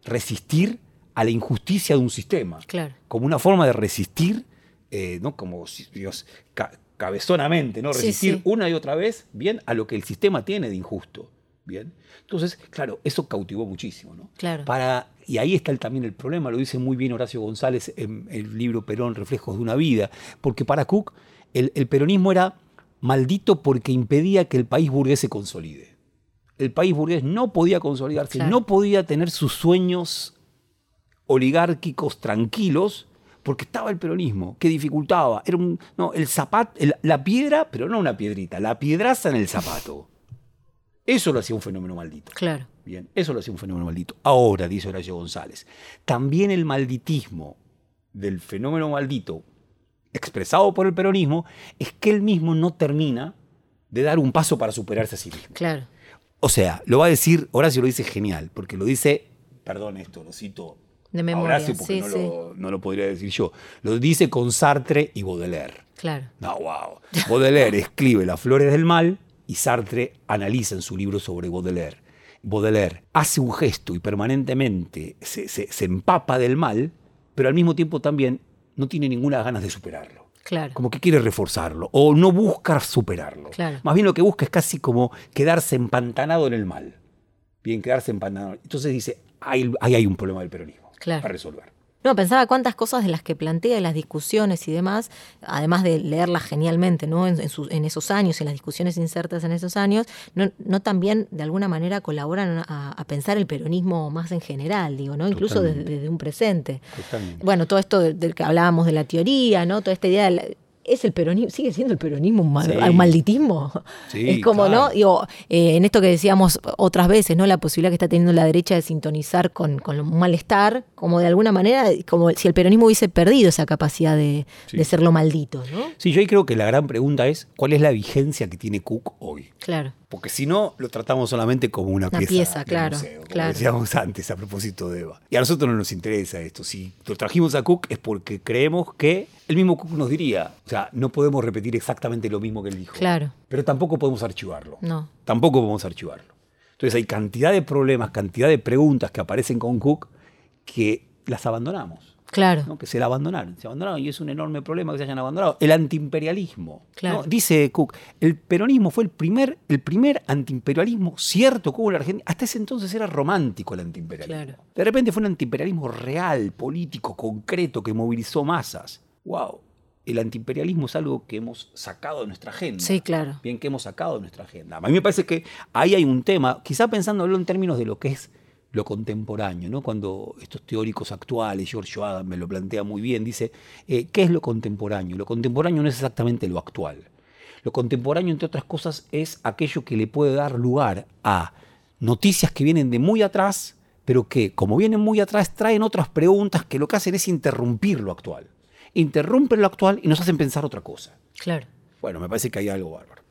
Speaker 2: resistir a la injusticia de un sistema
Speaker 1: Claro.
Speaker 2: como una forma de resistir, eh, ¿no? Como Dios, ca- cabezonamente, ¿no?
Speaker 1: Sí,
Speaker 2: Resistir
Speaker 1: sí.
Speaker 2: una y otra vez, bien, a lo que el sistema tiene de injusto. Bien. Entonces, claro, eso cautivó muchísimo, ¿no?
Speaker 1: Claro.
Speaker 2: Para, y ahí está el- también el problema, lo dice muy bien Horacio González en el libro Perón, Reflejos de una vida, porque para Cook el, el peronismo era maldito porque impedía que el país burgués se consolide. El país burgués no podía consolidarse,
Speaker 1: Claro.
Speaker 2: no podía tener sus sueños oligárquicos tranquilos porque estaba el peronismo que dificultaba. Era un no el zapato la piedra pero no una piedrita la piedraza en el zapato. Eso lo hacía un fenómeno maldito.
Speaker 1: Claro.
Speaker 2: bien eso lo hacía un fenómeno maldito. Ahora dice Horacio González también el malditismo del fenómeno maldito expresado por el peronismo es que él mismo no termina de dar un paso para superarse a sí mismo.
Speaker 1: Claro.
Speaker 2: o sea, lo va a decir, Horacio lo dice genial, porque lo dice, perdón esto, lo cito
Speaker 1: De memoria,
Speaker 2: porque
Speaker 1: sí,
Speaker 2: no,
Speaker 1: sí.
Speaker 2: Lo, no lo podría decir yo. Lo dice con Sartre y Baudelaire.
Speaker 1: Claro.
Speaker 2: No, wow. Baudelaire escribe Las flores del mal y Sartre analiza en su libro sobre Baudelaire. Baudelaire hace un gesto y permanentemente se, se- se empapa del mal, pero al mismo tiempo también no tiene ninguna ganas de superarlo.
Speaker 1: Claro.
Speaker 2: Como que quiere reforzarlo o no busca superarlo.
Speaker 1: Claro.
Speaker 2: Más bien lo que busca es casi como quedarse empantanado en el mal. Bien, quedarse empantanado. Entonces dice, ahí, ahí hay un problema del peronismo
Speaker 1: Claro.
Speaker 2: para resolver.
Speaker 1: No, pensaba cuántas cosas de las que plantea en las discusiones y demás, además de leerlas genialmente, ¿no? En, en sus- en esos años, en las discusiones insertas en esos años, no, no también de alguna manera colaboran a, a pensar el peronismo más en general, digo, ¿no? Incluso desde, un presente.
Speaker 2: Totalmente.
Speaker 1: Bueno, todo esto del del que hablábamos de la teoría, ¿no? Toda esta idea de la- es el peronismo, sigue siendo el peronismo un, mal-
Speaker 2: Sí.
Speaker 1: un malditismo.
Speaker 2: Sí,
Speaker 1: es como,
Speaker 2: claro.
Speaker 1: ¿no? Digo, eh, en esto que decíamos otras veces, ¿no? La posibilidad que está teniendo la derecha de sintonizar con, con un malestar, como de alguna manera, como si el peronismo hubiese perdido esa capacidad de,
Speaker 2: Sí.
Speaker 1: de ser lo maldito, ¿no?
Speaker 2: Sí, yo ahí creo que la gran pregunta es, ¿cuál es la vigencia que tiene Cook hoy?
Speaker 1: Claro.
Speaker 2: Porque si no, lo tratamos solamente como una,
Speaker 1: Una
Speaker 2: pieza,
Speaker 1: claro,
Speaker 2: museo, como
Speaker 1: claro.
Speaker 2: decíamos antes a propósito de Eva. Y a nosotros no nos interesa esto. Si lo trajimos a Cook es porque creemos que el mismo Cook nos diría, o sea, no podemos repetir exactamente lo mismo que él dijo.
Speaker 1: Claro.
Speaker 2: Pero tampoco podemos archivarlo.
Speaker 1: No.
Speaker 2: Tampoco podemos archivarlo. Entonces hay cantidad de problemas, cantidad de preguntas que aparecen con Cook que las abandonamos.
Speaker 1: Claro.
Speaker 2: ¿no? que se la abandonaron. Se abandonaron y es un enorme problema que se hayan abandonado. El antiimperialismo.
Speaker 1: Claro.
Speaker 2: ¿no? Dice Cook, el peronismo fue el primer, el primer antiimperialismo cierto que hubo en la Argentina. Hasta ese entonces era romántico el antiimperialismo.
Speaker 1: Claro.
Speaker 2: De repente fue un antiimperialismo real, político, concreto, que movilizó masas. ¡Wow! El antiimperialismo es algo que hemos sacado de nuestra agenda.
Speaker 1: Sí, claro.
Speaker 2: Bien, que hemos sacado de nuestra agenda. A mí me parece que ahí hay un tema, quizá pensándolo en términos de lo que es lo contemporáneo, ¿no? Cuando estos teóricos actuales, George Adam me lo plantea muy bien, dice, eh, ¿qué es lo contemporáneo? Lo contemporáneo no es exactamente lo actual. Lo contemporáneo, entre otras cosas, es aquello que le puede dar lugar a noticias que vienen de muy atrás, pero que, como vienen muy atrás, traen otras preguntas que lo que hacen es interrumpir lo actual. Interrumpen lo actual y nos hacen pensar otra cosa.
Speaker 1: Claro.
Speaker 2: Bueno, me parece que hay algo bárbaro.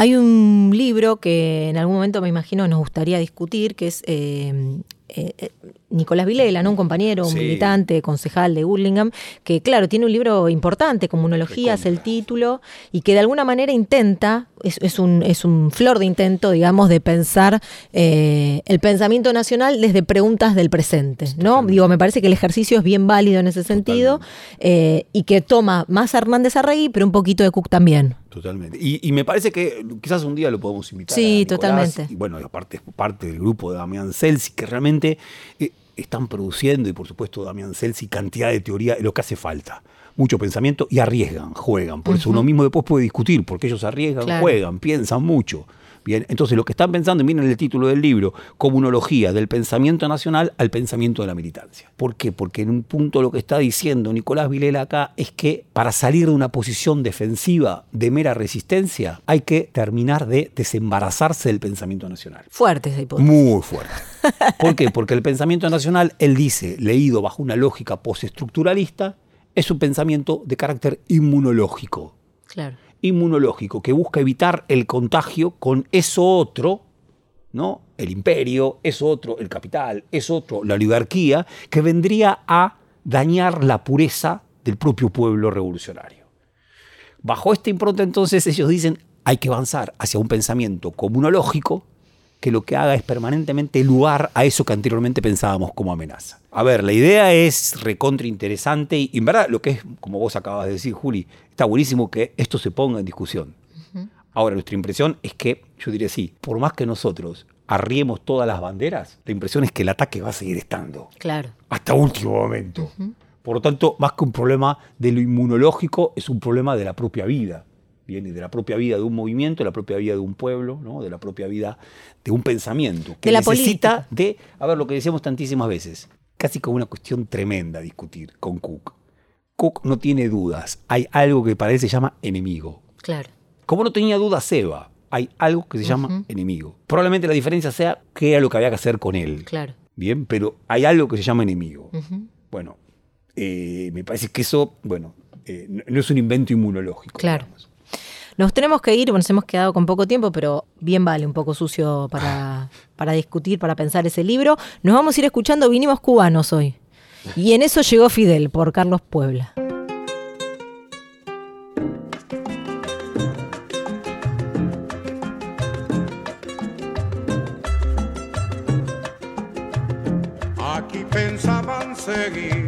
Speaker 1: Hay un libro que en algún momento me imagino nos gustaría discutir, que es eh, eh, eh, Nicolás Vilela, ¿no? un compañero, un
Speaker 2: Sí.
Speaker 1: militante, concejal de Burlingame, que claro, tiene un libro importante, Comunología es el título, y que de alguna manera intenta, es, es un, es un flor de intento, digamos, de pensar eh, el pensamiento nacional desde preguntas del presente. ¿no? Digo, me parece que el ejercicio es bien válido en ese sentido, eh, y que toma más a Hernández Arregui, pero un poquito de Cook también.
Speaker 2: Totalmente. Y, y me parece que quizás un día lo podemos invitar.
Speaker 1: Sí,
Speaker 2: a
Speaker 1: totalmente.
Speaker 2: Y bueno, aparte es parte del grupo de Damián Celsi, que realmente eh, están produciendo, y por supuesto Damián Celsi, cantidad de teoría, lo que hace falta. Mucho pensamiento y arriesgan, juegan. Por eso uno mismo después puede discutir, porque ellos arriesgan,
Speaker 1: Claro.
Speaker 2: juegan, piensan mucho. Bien, entonces lo que están pensando, y miren el título del libro, comunología del pensamiento nacional al pensamiento de la militancia. ¿Por qué? Porque en un punto lo que está diciendo Nicolás Vilela acá es que para salir de una posición defensiva de mera resistencia hay que terminar de desembarazarse del pensamiento nacional.
Speaker 1: Fuerte esa hipótesis.
Speaker 2: Muy fuerte. ¿Por qué? Porque el pensamiento nacional, él dice, leído bajo una lógica postestructuralista, es un pensamiento de carácter inmunológico
Speaker 1: Claro.
Speaker 2: Inmunológico que busca evitar el contagio con eso otro, ¿no? El imperio, eso otro, el capital, eso otro, la oligarquía, que vendría a dañar la pureza del propio pueblo revolucionario. Bajo esta impronta entonces ellos dicen hay que avanzar hacia un pensamiento comunológico que lo que haga es permanentemente lugar a eso que anteriormente pensábamos como amenaza. A ver, la idea es recontra interesante y en verdad lo que es, como vos acabas de decir, Juli, está buenísimo que esto se ponga en discusión. Ahora, nuestra impresión es que, yo diría sí, por más que nosotros arriemos todas las banderas, la impresión es que el ataque va a seguir estando
Speaker 1: Claro.
Speaker 2: hasta último momento. Por lo tanto, más que un problema de lo inmunológico, es un problema de la propia vida. Bien, y de la propia vida de un movimiento, de la propia vida de un pueblo, ¿no? de la propia vida de un pensamiento. Que
Speaker 1: De la
Speaker 2: necesita de, a ver, lo que decíamos tantísimas veces, casi como una cuestión tremenda discutir con Cook. Cook no tiene dudas. Hay algo que para él se llama enemigo.
Speaker 1: Claro.
Speaker 2: Como no tenía dudas Seba, hay algo que se llama enemigo. Probablemente la diferencia sea qué era lo que había que hacer con él.
Speaker 1: Claro.
Speaker 2: Bien, pero hay algo que se llama enemigo. Bueno, eh, me parece que eso, bueno, eh, no, no es un invento inmunológico.
Speaker 1: Claro.
Speaker 2: digamos.
Speaker 1: Nos tenemos que ir, nos hemos quedado con poco tiempo, pero bien vale un poco sucio para, para discutir, para pensar ese libro. Nos vamos a ir escuchando Vinimos Cubanos hoy. Y en eso llegó Fidel por Carlos Puebla.
Speaker 5: Aquí pensaban seguir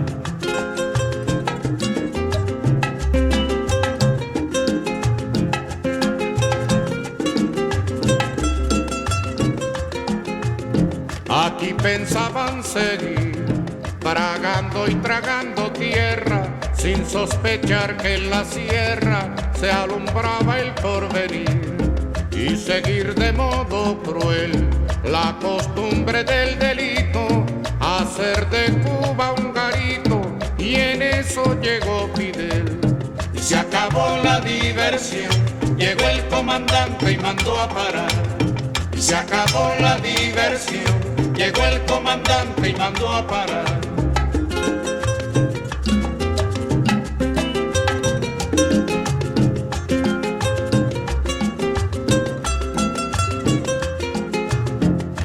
Speaker 5: Aquí pensaban seguir, tragando y tragando tierra, sin sospechar que en la sierra se alumbraba el porvenir. Y seguir de modo cruel la costumbre del delito, hacer de Cuba un garito, y en eso llegó Fidel. Y se acabó la diversión, llegó el comandante y mandó a parar. Y se acabó la diversión Llegó el comandante y mandó a parar.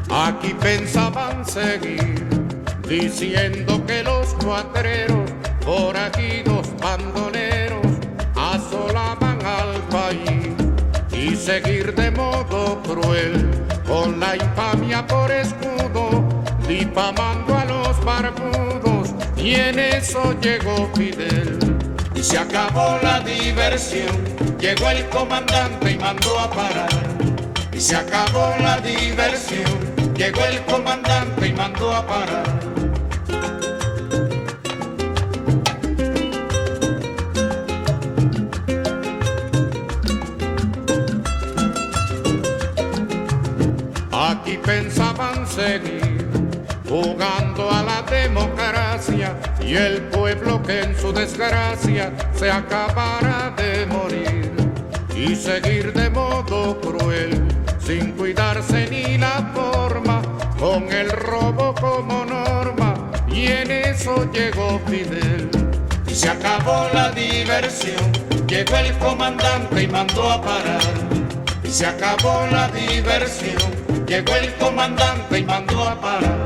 Speaker 5: Aquí pensaban seguir diciendo que los cuatreros, forajidos, bandoneros, asolaban al país y seguir de modo cruel con la infamia por escudo, difamando a los barbudos, y en eso llegó Fidel. Y se acabó la diversión, llegó el comandante y mandó a parar. Y se acabó la diversión, llegó el comandante y mandó a parar. Aquí pensaban seguir democracia y el pueblo que en su desgracia se acabara de morir y seguir de modo cruel sin cuidarse ni la forma con el robo como norma. Y en eso llegó Fidel. Y se acabó la diversión. Llegó el comandante y mandó a parar. Y se acabó la diversión. Llegó el comandante y mandó a parar.